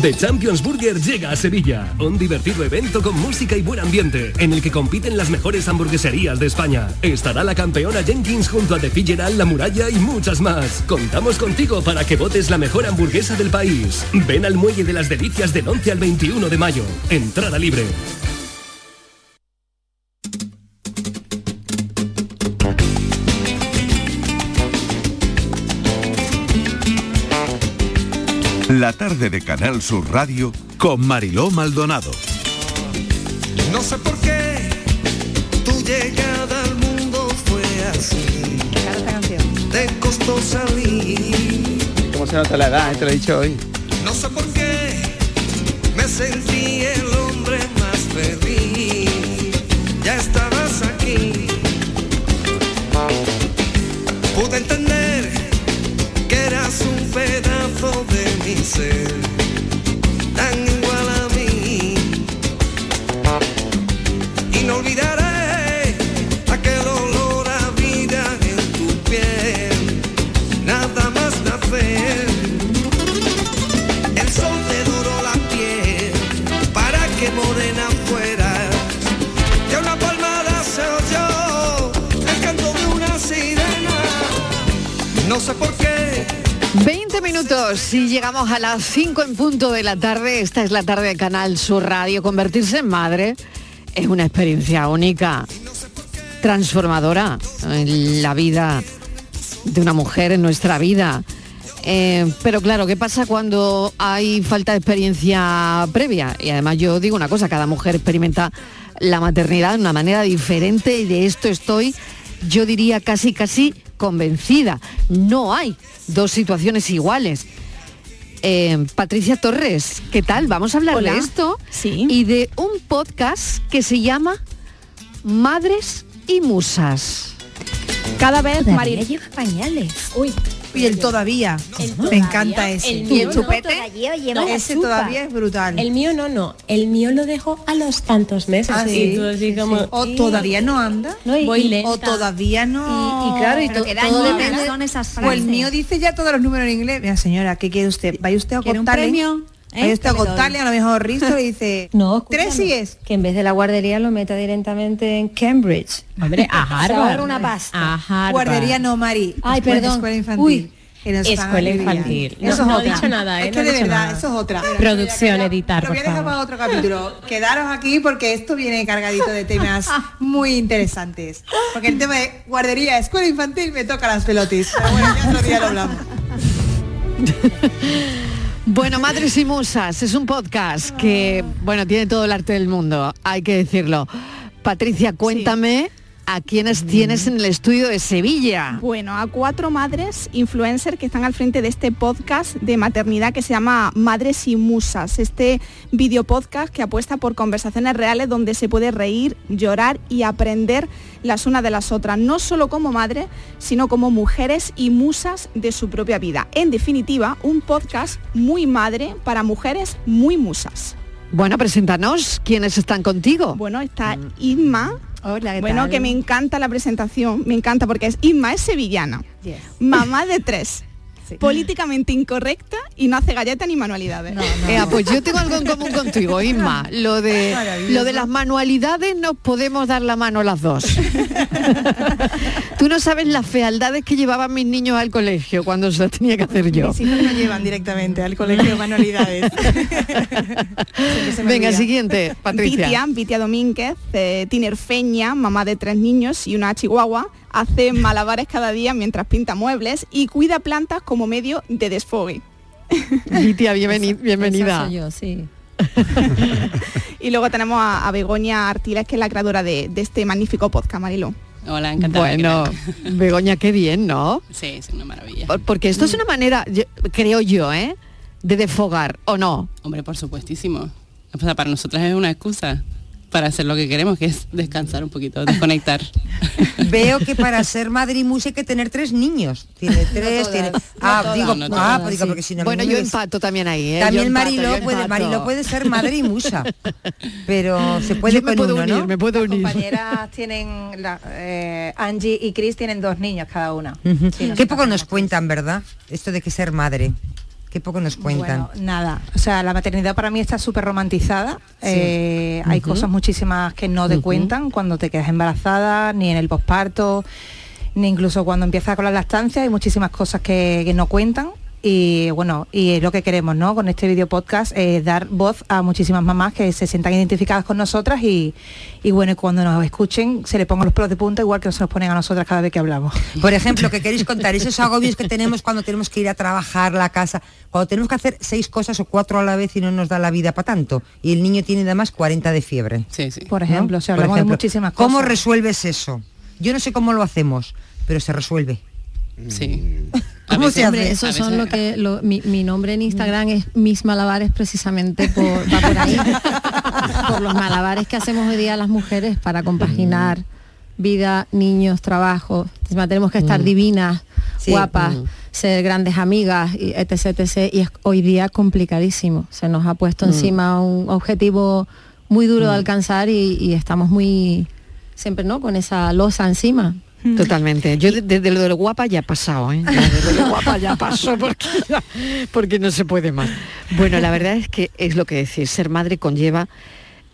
The Champions Burger llega a Sevilla, un divertido evento con música y buen ambiente, en el que compiten las mejores hamburgueserías de España. Estará la campeona Jenkins junto a The Fitzgerald, La Muralla y muchas más. Contamos contigo para que votes la mejor hamburguesa del país. Ven al Muelle de las Delicias del 11 al 21 de mayo. Entrada libre.
La tarde de Canal Sur Radio con Mariló Maldonado.
No sé por qué tu llegada al mundo fue así. Te costó salir.
¿Cómo se nota la edad? Te lo he dicho hoy.
No sé por qué me sentí de
minutos y llegamos a las 5 en punto de la tarde. Esta es la tarde de Canal Sur Radio. Convertirse en madre es una experiencia única, transformadora en la vida de una mujer, en nuestra vida. Eh, pero claro, ¿qué pasa cuando hay falta de experiencia previa? Y además yo digo una cosa, cada mujer experimenta la maternidad de una manera diferente y de esto estoy, yo diría casi casi convencida. No hay dos situaciones iguales. Eh, Patricia Torres, ¿qué tal? Vamos a hablar
Hola.
de esto y de un podcast que se llama Madres y Musas.
Cada vez María
lleva pañales.
Uy.
Y el todavía. Me encanta ese.
El mío no,
No, ese todavía es brutal.
El mío no, no. El mío lo dejo a los tantos meses.
Ah,
y
sí,
tú así
sí,
como,
sí. O todavía no anda.
y- Voy lenta.
O todavía no.
Y- y claro, y to- todo depende-
son esas
frases.
O el mío dice ya todos los números en inglés. Mira, señora, ¿qué quiere usted? ¿Vaya usted a
¿Quiere un
contarle?
premio? ¿Eh?
usted a
Que le doy.
contarle, a lo mejor Risto le dice...
No,
¿Tres sigues?
Que en vez de la guardería lo meta directamente en Cambridge.
Hombre, a Harvard.
una pasta.
A Harvard.
Guardería no, Mari.
Ay, perdón.
Escuela infantil.
Uy.
Escuela infantil. No,
Eso es
no he
otra.
dicho nada, ¿eh?
Es que de verdad,
nada.
eso es otra.
Producción, editar,
Lo voy a dejar para otro capítulo. Quedaros aquí porque esto viene cargadito de temas muy interesantes. Porque el tema de guardería, escuela infantil me toca las pelotis. Pero bueno, ya otro día lo hablamos.
Bueno, Madres y Musas es un podcast que, bueno, tiene todo el arte del mundo, hay que decirlo. Patricia, cuéntame a quiénes tienes en el estudio de Sevilla.
Bueno, a cuatro madres influencers que están al frente de este podcast de maternidad que se llama Madres y Musas. Este video podcast que apuesta por conversaciones reales donde se puede reír, llorar y aprender las unas de las otras, no solo como madre, sino como mujeres y musas de su propia vida. En definitiva, un podcast muy madre para mujeres muy musas.
Bueno, preséntanos quiénes están contigo.
Bueno, está Isma.
Hola, ¿qué
Bueno,
tal?
que me encanta la presentación, me encanta porque es Isma es sevillana, mamá de tres, políticamente incorrecta y no hace galleta ni manualidades.
Pues yo tengo algo en común contigo, Isma. Lo de, lo de las manualidades nos podemos dar la mano las dos. Tú no sabes las fealdades que llevaban mis niños al colegio cuando se las tenía que hacer yo.
Mis hijos no llevan directamente al colegio manualidades.
Venga, siguiente, Patricia.
Vitia Domínguez, eh, tinerfeña, mamá de tres niños y una chihuahua, hace malabares cada día mientras pinta muebles y cuida plantas como medio de desfogue.
Bienveni- bienvenida.
Esa soy yo, sí.
Y luego tenemos a, a Begoña Artiles, que es la creadora de, de este magnífico podcast, Marilo.
Hola, encantada.
Bueno, Begoña, qué bien, ¿no?
Sí, es una maravilla.
Por- Porque esto es una manera, yo- creo yo, ¿eh? De desfogar, ¿o no?
Hombre, por supuestísimo. O sea, para nosotras es una excusa para hacer lo que queremos, que es descansar un poquito, desconectar.
Veo que para ser madre y musa hay que tener tres niños. Tiene tres, tiene. Ah,
todas,
digo,
no
ah,
todas,
pues digo, porque si no.
Bueno, yo
des-
empato también ahí, ¿eh?
También
empato,
Mariló puede. Mariló puede ser madre y musa. Pero se puede
Yo me
con
puedo
uno,
unir,
¿no?
me puedo unir.
compañeras tienen, la- eh, Angie y Chris tienen dos niños cada una. Sí,
Qué poco nos cuentan, ¿verdad? Esto de que ser madre. Qué poco nos cuentan.
Bueno, nada, o sea, la maternidad para mí está súper romantizada. Eh, hay cosas muchísimas que no te cuentan cuando te quedas embarazada, ni en el posparto, ni incluso cuando empiezas con la lactancia. Hay muchísimas cosas que, que no cuentan. Y bueno, y es lo que queremos, ¿no? Con este video podcast, eh, dar voz a muchísimas mamás que se sientan identificadas con nosotras y, y bueno, y cuando nos escuchen se le pongan los pelos de punta igual que se nos ponen a nosotras cada vez que hablamos.
Por ejemplo, que queréis contar esos agobios que tenemos cuando tenemos que ir a trabajar la casa, cuando tenemos que hacer seis cosas o cuatro a la vez y no nos da la vida para tanto. Y el niño tiene además 40 de fiebre.
Sí, sí.
Por ejemplo, o sea,
Por
hablamos de muchísimas
¿Cómo
cosas.
resuelves eso? Yo no sé cómo lo hacemos, pero se resuelve.
Sí.
¿Cómo se hace?
esos son lo que lo- mi, mi nombre en Instagram es Mis Malabares precisamente por, va por ahí. por los malabares que hacemos hoy día las mujeres para compaginar vida, niños, trabajo. Encima tenemos que estar
Mm.
divinas,
Sí.
guapas,
Mm.
ser grandes amigas, y etc, etc. Y es hoy día complicadísimo. Se nos ha puesto
Mm.
encima un objetivo muy duro de alcanzar y, y estamos muy siempre no con esa losa encima.
Totalmente. Yo de- desde lo de lo guapa ya he pasado, ¿eh? Ya de lo guapa ya pasó porque, ya- porque no se puede más. Bueno, la verdad es que es lo que decir, ser madre conlleva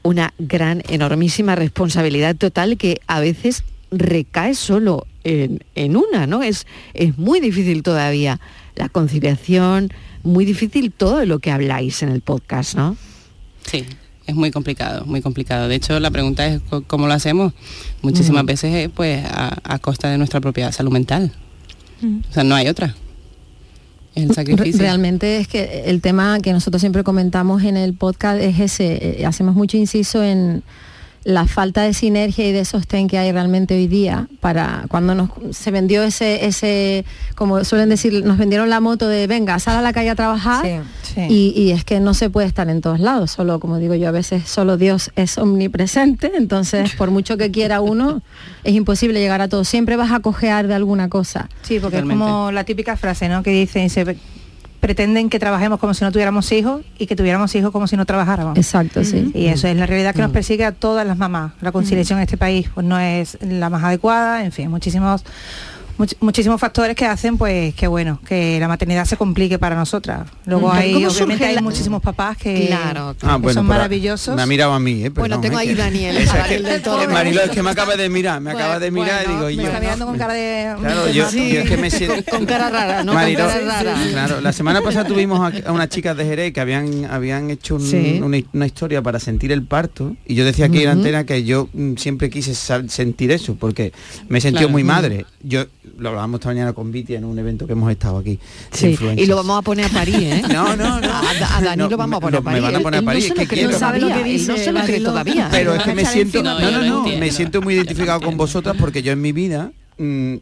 una gran, enormísima responsabilidad total que a veces recae solo en, en una, ¿no? Es, es muy difícil todavía la conciliación, muy difícil todo lo que habláis en el podcast, ¿no?
Sí, es muy complicado, muy complicado. De hecho, la pregunta es cómo lo hacemos. Muchísimas veces eh, pues a, a costa de nuestra propia salud mental. O sea, no hay otra. El sacrificio.
Realmente es que el tema que nosotros siempre comentamos en el podcast es ese, eh, hacemos mucho inciso en la falta de sinergia y de sostén que hay realmente hoy día para cuando nos se vendió ese ese como suelen decir nos vendieron la moto de venga sal a la calle a trabajar
Sí.
y, y es que no se puede estar en todos lados solo como digo yo a veces solo Dios es omnipresente entonces por mucho que quiera uno es imposible llegar a todo siempre vas a cojear de alguna cosa
Sí, porque es como la típica frase, ¿no? Que dicen, se pretenden que trabajemos como si no tuviéramos hijos y que tuviéramos hijos como si no trabajáramos.
Exacto, sí.
Y eso es la realidad que nos persigue a todas las mamás. La conciliación en este país pues no es la más adecuada, en fin, muchísimos much- muchísimos factores que hacen pues que bueno, que la maternidad se complique para nosotras. Luego hay
¿Cómo
obviamente hay
la-
muchísimos papás que,
Claro,
Ah, bueno,
son maravillosos.
Me ha mirado a mí, ¿eh?
Bueno, tengo ahí
que-
Daniel,
es que-
del
eh, es que me acaba de mirar, me acaba de mirar y digo,
me
yo...
está mirando con cara de
Claro,
de
yo,
mato.
yo es que me siento...
Con cara rara, ¿no?
Mariló,
Con cara rara.
Claro, la semana pasada tuvimos a, unas chicas de Jerez que habían, habían hecho un-
Sí.
una, una historia para sentir el parto y yo decía aquí en la
Ujú.
antena que yo mm, siempre quise sentir eso porque me he sentido
Claro.
muy madre. Yo lo hablábamos esta mañana con Viti en un evento que hemos estado aquí.
Sí, y lo vamos a poner a París, ¿eh?
No, no, no.
A, a Dani
No,
lo vamos a poner
me-
a París.
me van a
Él-
poner a
él
París,
no se
que quiero.
todavía,
Sabe lo que dice,
no se lo cree todavía.
Pero es que me siento,
No,
no, no, no, me siento muy identificado con vosotras porque yo en mi vida mm,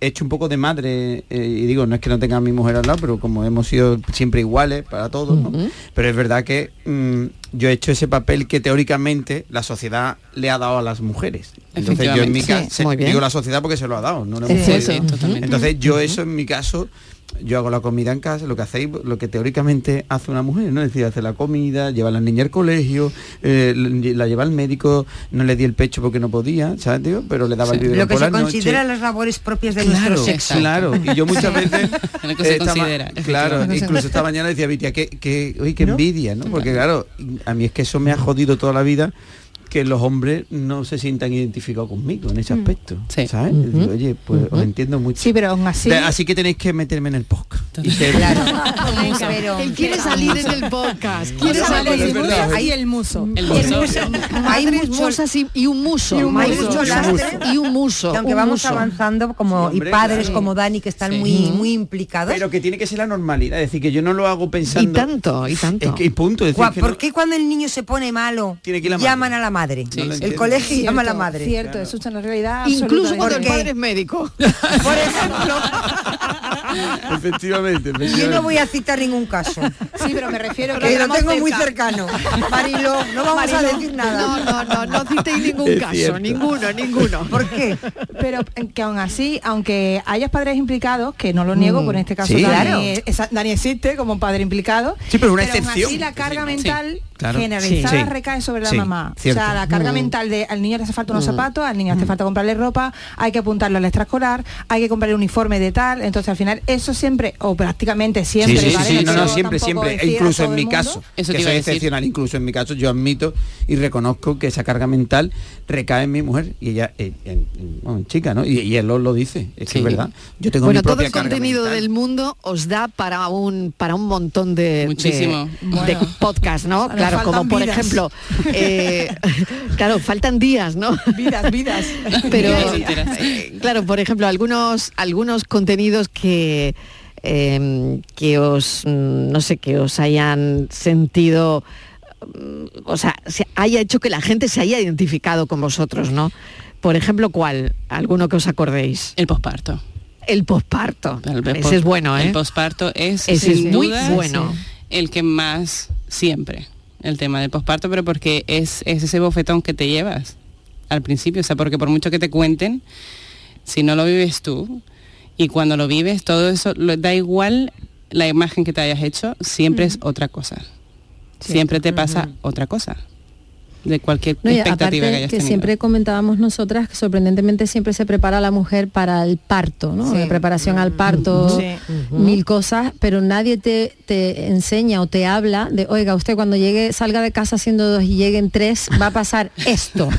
he hecho un poco de madre eh, y digo, no es que no tenga a mi mujer al lado, pero como hemos sido siempre iguales para todos, ¿no? pero es verdad que mm, yo he hecho ese papel que teóricamente la sociedad le ha dado a las mujeres. Entonces yo en mi caso, digo la sociedad porque se lo ha dado, no mujer.
cierto.
Sí.
Entonces yo eso en mi caso yo hago la comida en casa, lo que hacéis, lo que teóricamente hace una mujer, ¿no? Es decir, hace la comida, lleva a las niñas al colegio, eh, la lleva al médico, no le di el pecho porque no podía, ¿sabes, tío? Pero le daba el biberón
Lo que
por
se
la
considera
noche.
las labores propias de
Claro,
nuestro sexo.
claro. Y yo muchas veces
Lo que se
esta ma-
considera,
claro, incluso esta mañana decía Vitia que, que uy, qué envidia, ¿no? Porque claro, a mí es que eso me ha jodido toda la vida que los hombres no se sientan identificados conmigo en ese aspecto.
Sí.
¿Sabes? Digo, Oye, pues os entiendo mucho.
Sí, pero aún así
De- así que tenéis que meterme en el podcast. Y ser-
Pero-
Él quiere salir en el podcast. Quiere salir.
ahí el muso.
El muso.
Hay
musas y, y un muso.
y un muso.
y un muso.
que aunque
un
vamos
muso.
avanzando como
Sí, hombre,
y padres
claro.
como Dani que están
Sí.
muy muy implicados
Pero que tiene que ser la normalidad, es decir, que yo no lo hago
Y
pensando.
tanto, y tanto.
Es que y punto, es decir,
Gua-
que
¿Por
no-
qué cuando el niño se pone malo
Tiene que ir la madre.
llaman a la madre?
Sí,
No
el colegio llama a la
Cierto,
madre.
Cierto, eso es una realidad.
Incluso cuando el padre es médico.
Por ejemplo,
Efectivamente,
yo
efectivamente.
no voy a citar ningún caso.
Sí, pero me refiero que
Que lo tengo muy
cerca.
cercano. Marilo, no vamos a decir
No,
nada.
no, no, no citéis ningún
Es
caso,
cierto.
ninguno, ninguno.
¿Por qué?
Pero que aún así, aunque hayas padres implicados, que no lo niego,
Mm.
por en este caso
Sí.
Dani,
Claro.
esa- Dani existe como padre implicado.
Sí, pero una
aún
excepción.
así la carga mental
Claro.
generalizada recae sobre la
Sí,
mamá.
cierto.
O sea, a la carga
Mm.
mental de al niño le hace falta unos
Mm.
zapatos, al niño hace falta comprarle ropa, hay que apuntarlo al extraescolar, hay que comprarle uniforme de tal, entonces al final eso siempre, o prácticamente siempre,
sí, sí,
¿vale?
sí, no, no, siempre, siempre.
a
Incluso en mi
mundo.
caso,
Eso
que soy excepcional, incluso en mi caso, yo admito y reconozco que esa carga mental recae en mi mujer y ella, eh, en, en- bueno, en chica, ¿no? Y, y él lo, lo dice, es que es verdad. Yo tengo
bueno,
mi
todo el contenido
mental.
del mundo os da para un para un montón de,
Muchísimo.
de, de podcast, ¿no? Claro, como por
vidas.
ejemplo, eh, claro, faltan días, ¿no?
Vidas, vidas.
Pero eh, claro, por ejemplo, algunos algunos contenidos que eh, que os mm, no sé que os hayan sentido o sea, se haya hecho que la gente se haya identificado con vosotros, ¿no? Por ejemplo, ¿cuál? ¿Alguno que os acordéis?
El posparto.
El posparto. Ese es bueno, ¿eh?
El posparto es
Ese
sin
es muy
duda
bueno.
el que más siempre, el tema del posparto, pero porque es, es ese bofetón que te llevas al principio, o sea, porque por mucho que te cuenten, si no lo vives tú y cuando lo vives, todo eso, lo- da igual la imagen que te hayas hecho, siempre es otra cosa. Siempre te pasa otra cosa de cualquier
No,
expectativa
aparte
que hayas
que
tenido.
siempre comentábamos nosotras que sorprendentemente siempre se prepara a la mujer para el parto, ¿no?
Sí.
Preparación al parto,
Sí.
mil cosas, pero nadie te, te enseña o te habla de, oiga, usted cuando llegue, salga de casa siendo dos y lleguen tres, va a pasar esto.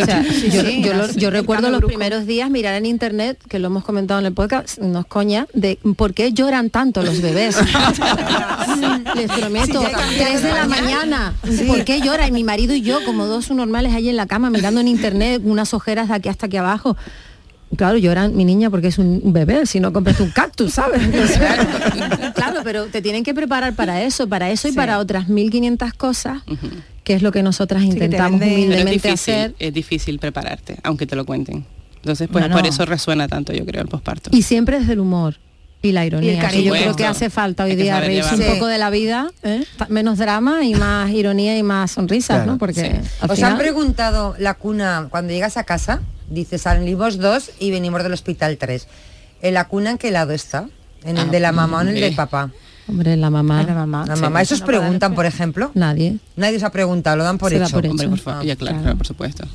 O sea, yo,
sí,
yo lo-
así,
yo
el
recuerdo los primeros días mirar en internet, que lo hemos comentado en el podcast, nos coña, de por qué lloran tanto los bebés. Les prometo, tres de la mañana. ¿Por qué llora? Y mi marido y yo, como dos normales ahí en la cama, mirando en internet, unas ojeras de aquí hasta aquí abajo. Claro, lloran mi niña porque es un bebé, si no compras un cactus, ¿sabes? Entonces, claro, pero te tienen que preparar para eso, para eso y
Sí.
para otras 1500 cosas, que es lo que nosotras
que te
intentamos
Pero es difícil,
hacer.
es difícil prepararte, aunque te lo cuenten. Entonces, pues
No, no.
por eso resuena tanto, yo creo, el posparto.
Y siempre desde el humor y la ironía.
Y el
que yo creo que hace falta hoy día reírse un poco de la vida, ¿eh? Menos drama y más ironía y más sonrisas,
Claro.
¿no? Porque
Sí.
¿Os han preguntado la cuna cuando llegas a casa? Dices, salimos dos y venimos del hospital tres. ¿En la cuna en qué lado está? ¿En el
Ah,
de la mamá o en el
sí.
del papá?
Hombre, la mamá.
Ay, la mamá.
La
Sí.
mamá, ¿eso os preguntan, por ejemplo?
Nadie.
Nadie os ha preguntado, lo dan por
Se da
hecho.
por hecho.
Hombre, por favor,
Ah,
ya claro,
claro.
por supuesto.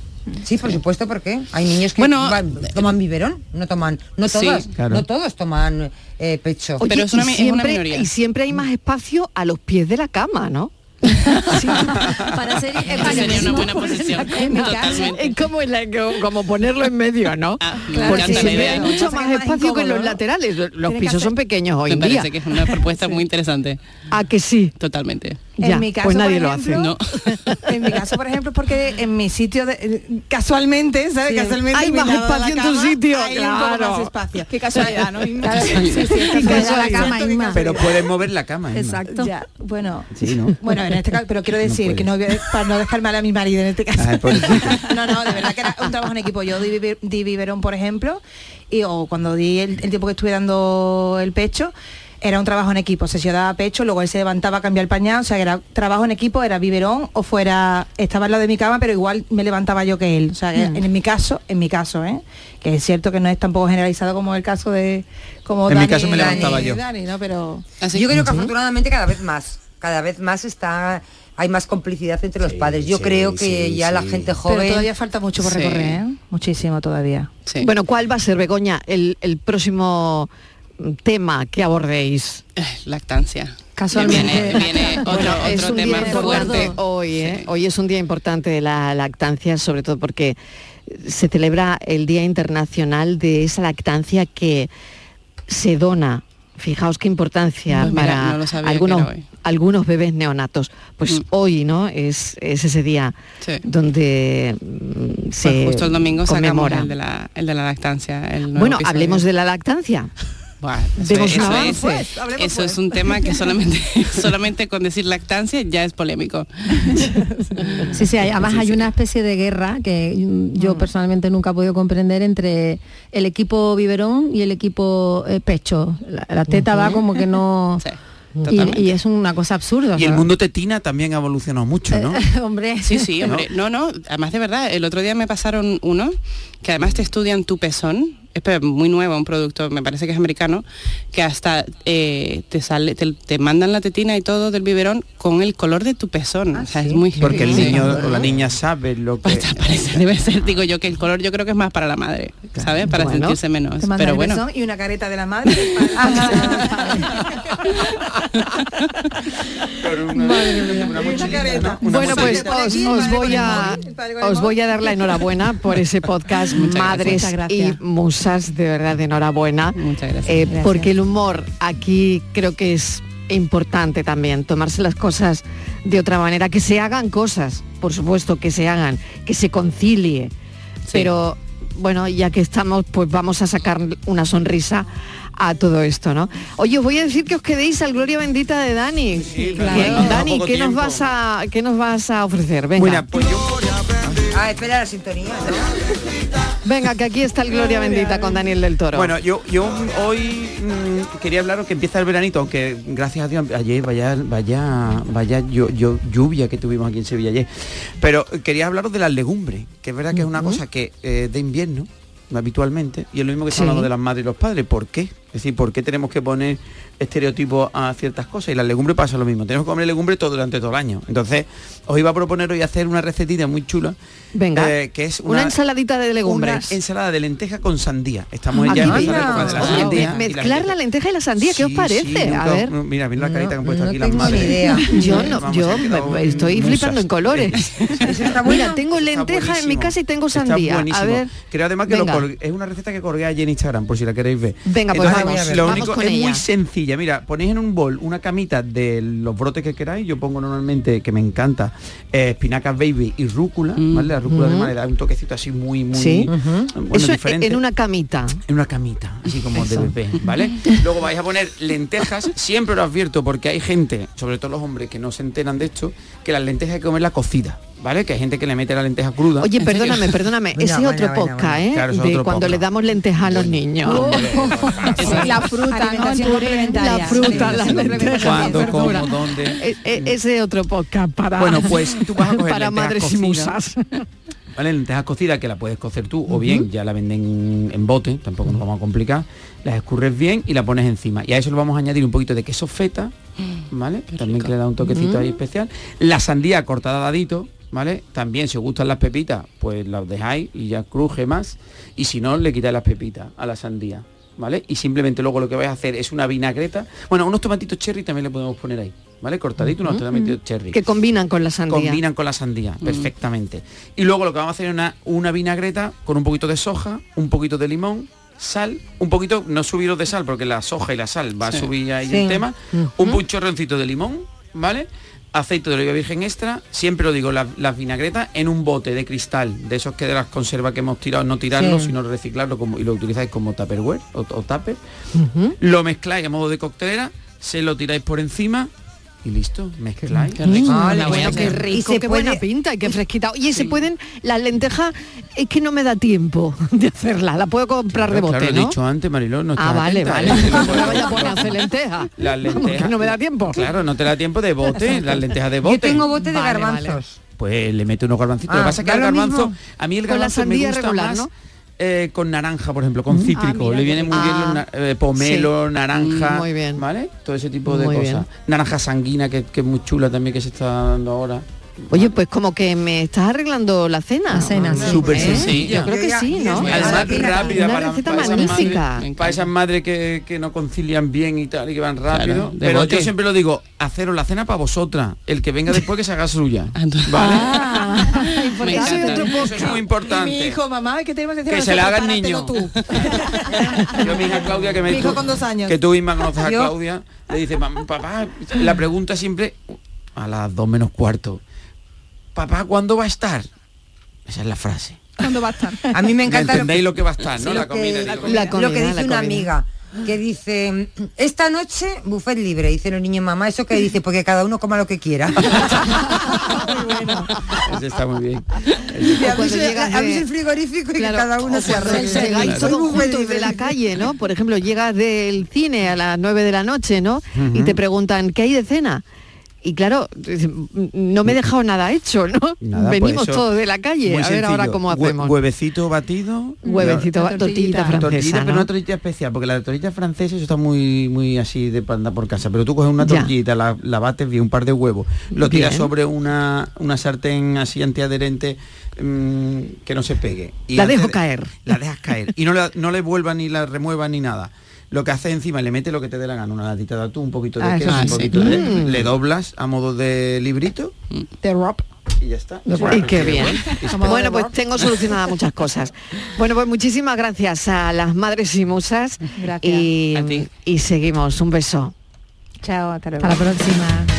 Sí, por supuesto, porque hay niños que
Bueno,
van- toman biberón, no toman, no
Sí,
todas,
claro.
no todos toman eh, pecho.
Oye,
Pero es una mi- es una
siempre,
minoría.
y siempre hay más espacio a los pies de la cama, ¿no?
Para ser
sería una buena posición.
Es como, en la- como ponerlo en medio, ¿no?
Ah, me
Porque
idea.
hay mucho más espacio que en los
incómodo, ¿no?
laterales. Los pisos son pequeños hoy
Me
en día.
parece que es una propuesta muy interesante.
¿A que sí?
Totalmente.
Ya,
en mi caso,
pues nadie
por
lo hace.
ejemplo,
No.
En mi caso, por ejemplo, porque en mi sitio, de- eh, casualmente, ¿sabes?
Sí.
Casualmente
Hay más espacio en tu
cama,
sitio,
hay un poco
claro.
más espacio.
Qué casualidad, ¿no?
Claro, sí, sí,
Qué
casualidad.
la cama, Inma.
Pero puedes mover la cama. Inma.
Exacto.
Ya, bueno.
Sí, ¿no?
Bueno, en este caso, pero quiero decir
puede.
que no para no dejar mal a mi marido en este caso.
Ay, pobrecita.
no, no, de verdad que era un trabajo en equipo. Yo di, di biberón, por ejemplo, y o cuando di el, el tiempo que estuve dando el pecho, era un trabajo en equipo. Yo daba pecho, luego él se levantaba a cambiar el pañal, o sea, que era trabajo en equipo, era biberón o fuera, estaba al lado de mi cama, pero igual me levantaba yo que él. O sea, que
Mm.
en mi caso, en mi caso, ¿eh? que es cierto que no es tampoco generalizado como el caso de como
En mi
Dani-
caso me
Dani-
levantaba yo.
Dani, ¿no? Pero
Así
Yo creo que afortunadamente cada vez más, cada vez más está hay más complicidad entre los padres. Yo
sí,
creo que
sí,
ya la gente
Pero
joven
todavía falta mucho por
Sí.
recorrer, ¿eh? Muchísimo todavía.
Sí.
Bueno, ¿cuál va a ser, Begoña, el, el próximo tema que abordéis?
Eh, lactancia.
Casualmente.
Viene, viene otro,
Bueno, es
otro
un
tema
día
fuerte.
hoy, ¿eh?
Sí.
Hoy es un día importante de la lactancia, sobre todo porque se celebra el Día Internacional de esa lactancia que se dona. Fijaos qué importancia
Pues mira,
para
no
algunos, algunos bebés neonatos. Pues
Mm.
hoy, ¿no? Es, es ese día
Sí.
donde mm, se
Pues justo el domingo sacamos
conmemora.
el de, la, el de la lactancia. el nuevo
Bueno,
episodio.
hablemos de la lactancia.
Eso es-
un
eso
avance.
es-
Pues, hablemos
eso
pues.
es un tema que solamente, solamente con decir lactancia ya es polémico.
Sí, sí, hay- además hay una especie de guerra que mm, yo personalmente nunca he podido comprender entre el equipo biberón y el equipo eh, pecho. La, la teta va como que no...
totalmente.
y, y es una cosa absurda.
Y el mundo tetina también ha evolucionado mucho, ¿no?
hombre.
Sí, sí, hombre. No, no, además de verdad, el otro día me pasaron uno que además te estudian tu pezón es muy nuevo, un producto, me parece que es americano, que hasta eh, te sale, te, te mandan la tetina y todo del biberón con el color de tu pezón. o sea, es muy
Porque el niño o la niña sabe lo que...
Parece, debe ser, digo yo, que el color yo creo que es más para la madre, ¿sabes? Para
Bueno.
sentirse menos. Pero
el
bueno.
pezón y una careta de la madre.
Bueno, pues os, os voy a os voy a dar la enhorabuena por ese podcast Madres y. De verdad de enhorabuena. Eh,
Gracias.
porque el humor aquí creo que es importante también, tomarse las cosas de otra manera, que se hagan cosas, por supuesto que se hagan, que se concilie. Pero bueno, ya que estamos, pues vamos a sacar una sonrisa a todo esto, ¿no? Oye, os voy a decir que os quedéis al Gloria Bendita de Dani.
claro. Poco
Dani, ¿qué nos vas a qué nos vas a ofrecer? Venga.
Bueno, pues yo
Ah, espera la sintonía, ¿no?
Venga, que aquí está el Gloria Bendita con Daniel del Toro.
Bueno, yo, yo hoy mm, quería hablaros que empieza el veranito, aunque gracias a Dios ayer vaya, vaya, vaya yo, yo- lluvia que tuvimos aquí en Sevilla ayer. Pero quería hablaros de las legumbres, que es verdad que es una cosa que eh, de invierno habitualmente y es lo mismo que
Sí.
está hablando de las madres y los padres. ¿Por qué? Es decir, ¿por qué tenemos que poner estereotipos a ciertas cosas? Y las legumbres pasa lo mismo. Tenemos que comer legumbres todo durante todo el año. Entonces, os iba a proponer hoy hacer una recetita muy chula.
Venga,
eh, que es
una, ensaladita de legumbres.
una ensalada de lenteja con sandía. Estamos
Ah,
ya empezando la época de la sandía.
mezclar la lenteja y la sandía, ¿qué os parece?
sí,
a ver.
Mira, mira la carita que han puesto
no
aquí las
tengo ni
madres.
idea.
Yo no,
Vamos,
yo me- estoy flipando en colores. Mira, tengo lenteja en mi casa y tengo
Está
sandía. A
buenísimo.
ver.
Creo además que lo es una receta que colgué ayer en Instagram, por si la queréis ver.
Venga, pues vamos,
lo
vamos
único
con
es
ella.
muy sencilla. Mira, ponéis en un bol una camita de los brotes que queráis. Yo pongo normalmente, que me encanta, eh, espinacas baby y rúcula, ¿vale? La rúcula de le da un toquecito así muy, muy
Sí.
bueno,
Eso
diferente.
en una camita.
En una camita, así como
Eso.
de bebé, ¿vale? Luego vais a poner lentejas, siempre lo advierto porque hay gente, sobre todo los hombres que no se enteran de esto, que las lentejas hay que comerla cocida, ¿vale? Que hay gente que le mete la lenteja cruda.
Oye, perdóname, perdóname, ese es otro podcast. ¿eh?
Claro, eso es
de
otro
cuando
podcast.
le damos lentejas a los niños.
la fruta, ¿no?
La fruta, la lenteja.
¿Cuándo, cómo, dónde?
E- e- ese otro podcast para,
Bueno, pues tú vas a coger
para madres y
cocidas.
musas.
¿Vale? Lentejas cocidas que la puedes cocer tú o bien ya la venden en bote, tampoco nos vamos a complicar. Las escurres bien y la pones encima. Y a eso le vamos a añadir un poquito de queso feta, ¿vale? También que le da un toquecito ahí especial. La sandía cortada a dadito, ¿vale? También si os gustan las pepitas, pues las dejáis y ya cruje más. Y si no, le quitáis las pepitas a la sandía. ¿Vale? Y simplemente luego lo que vais a hacer es una vinagreta. Bueno, unos tomatitos cherry también le podemos poner ahí. ¿Vale? Cortaditos, unos tomatitos cherry
Que combinan con la sandía.
combinan con la sandía perfectamente y luego lo que vamos a hacer es una, una vinagreta con un poquito de soja un poquito de limón sal un poquito no subiros de sal porque la soja y la sal va a subir ahí
Sí.
el tema un buen chorroncito de limón vale aceite de oliva virgen extra siempre lo digo la- las vinagretas en un bote de cristal de esos que de las conservas que hemos tirado no tirarlo
Sí.
sino reciclarlo como, y lo utilizáis como tupperware o, o tupper lo mezcláis a modo de coctelera se lo tiráis por encima y listo mezcláis
Mm,
Ah,
la
bueno,
voy a qué
y
rico,
se
qué buena pinta y qué fresquita. Oye, se pueden, las lentejas, es que no me da tiempo de hacerla, la puedo comprar de bote,
claro,
¿no?
he dicho antes, Mariló, no
ah, vale,
atenta,
vale.
¿eh? Que lo
No
puedes-
vaya a poner a hacer lentejas.
Las lentejas.
no me da tiempo.
Claro, no te da tiempo de bote, las lentejas de bote.
Yo tengo bote de
Vale,
garbanzos.
Pues le mete unos garbancitos. lo
Ah,
que pasa es que
¿da
el
lo
garbanzo,
mismo?
a mí el
Con la
garbanzo me gusta
regular,
más
¿no?
Eh, con naranja, por ejemplo, con cítrico.
mira
le
qué
viene muy bien
Ah,
na- eh, pomelo,
sí.
naranja,
Mm, muy bien.
¿vale? Todo ese tipo de
Muy
cosas.
bien.
Naranja sanguina, que, que es muy chula también, que se está dando ahora.
Oye, pues como que me estás arreglando la cena.
La cena, sí.
Súper
¿Eh?
sencilla.
Yo creo que sí, ¿no?
Además, rápida
Una
para,
receta
para esas
magnífica.
madres- para esas madres que, que no concilian bien y tal y que van rápido.
Claro,
pero
bote.
yo siempre lo digo, haceros la cena para vosotras. El que venga después que se haga suya. ¿Vale?
Ah,
Me
Eso es muy importante.
Mi hijo, mamá, que tenemos que hacer
Que se la haga el niño. Yo mi hija Claudia que me
Mi hijo con dos años.
que tú misma conoces a Claudia, le dice, "Mam- papá, la pregunta siempre a las dos menos cuarto. Papá, ¿cuándo va a estar? Esa es la frase.
¿Cuándo va a estar?
A mí me encanta lo
¿Entendéis lo que va a estar, no? La comida.
la
digo.
comida.
La comida,
lo que dice una amiga que dice esta noche buffet libre dice los niños mamá eso que dice porque cada uno coma lo que quiera
Ese está muy bien.
Y
O
abrís
cuando de-
el frigorífico y que cada uno se arregle
todos juntos de la calle, ¿no? Por ejemplo, llegas del cine a las 9 de la noche, ¿no? Y te preguntan, ¿qué hay de cena? Y claro, no me he dejado nada hecho, ¿no?
Nada, pues
Venimos todos de la calle. A ver ahora cómo hacemos.
Huevecito batido.
Huevecito,
Una
ba- tortillita francesa,
Tortillita, pero
¿no?
una tortilla especial, porque la tortilla francesa eso está muy muy así de para andar por casa. Pero tú coges una tortillita, la, la bates bien, un par de huevos, lo tiras sobre una, una sartén así antiadherente mm, que no se pegue.
La
antes
dejo
de-
caer.
La dejas caer. Y no, la- no le vuelvas ni la remuevas ni nada. Lo que haces encima, le metes lo que te dé la gana, una latita de atún, un poquito de
Ah,
queso,
eso
un
sí.
poquito de...
Mm.
Le doblas a modo de librito.
De rock.
Y ya está.
Y qué bien.
Bueno,
Bueno, pues tengo solucionadas muchas cosas. Bueno, pues muchísimas gracias a las madres y musas. Y, y seguimos. Un beso.
Chao, hasta luego.
Hasta la próxima.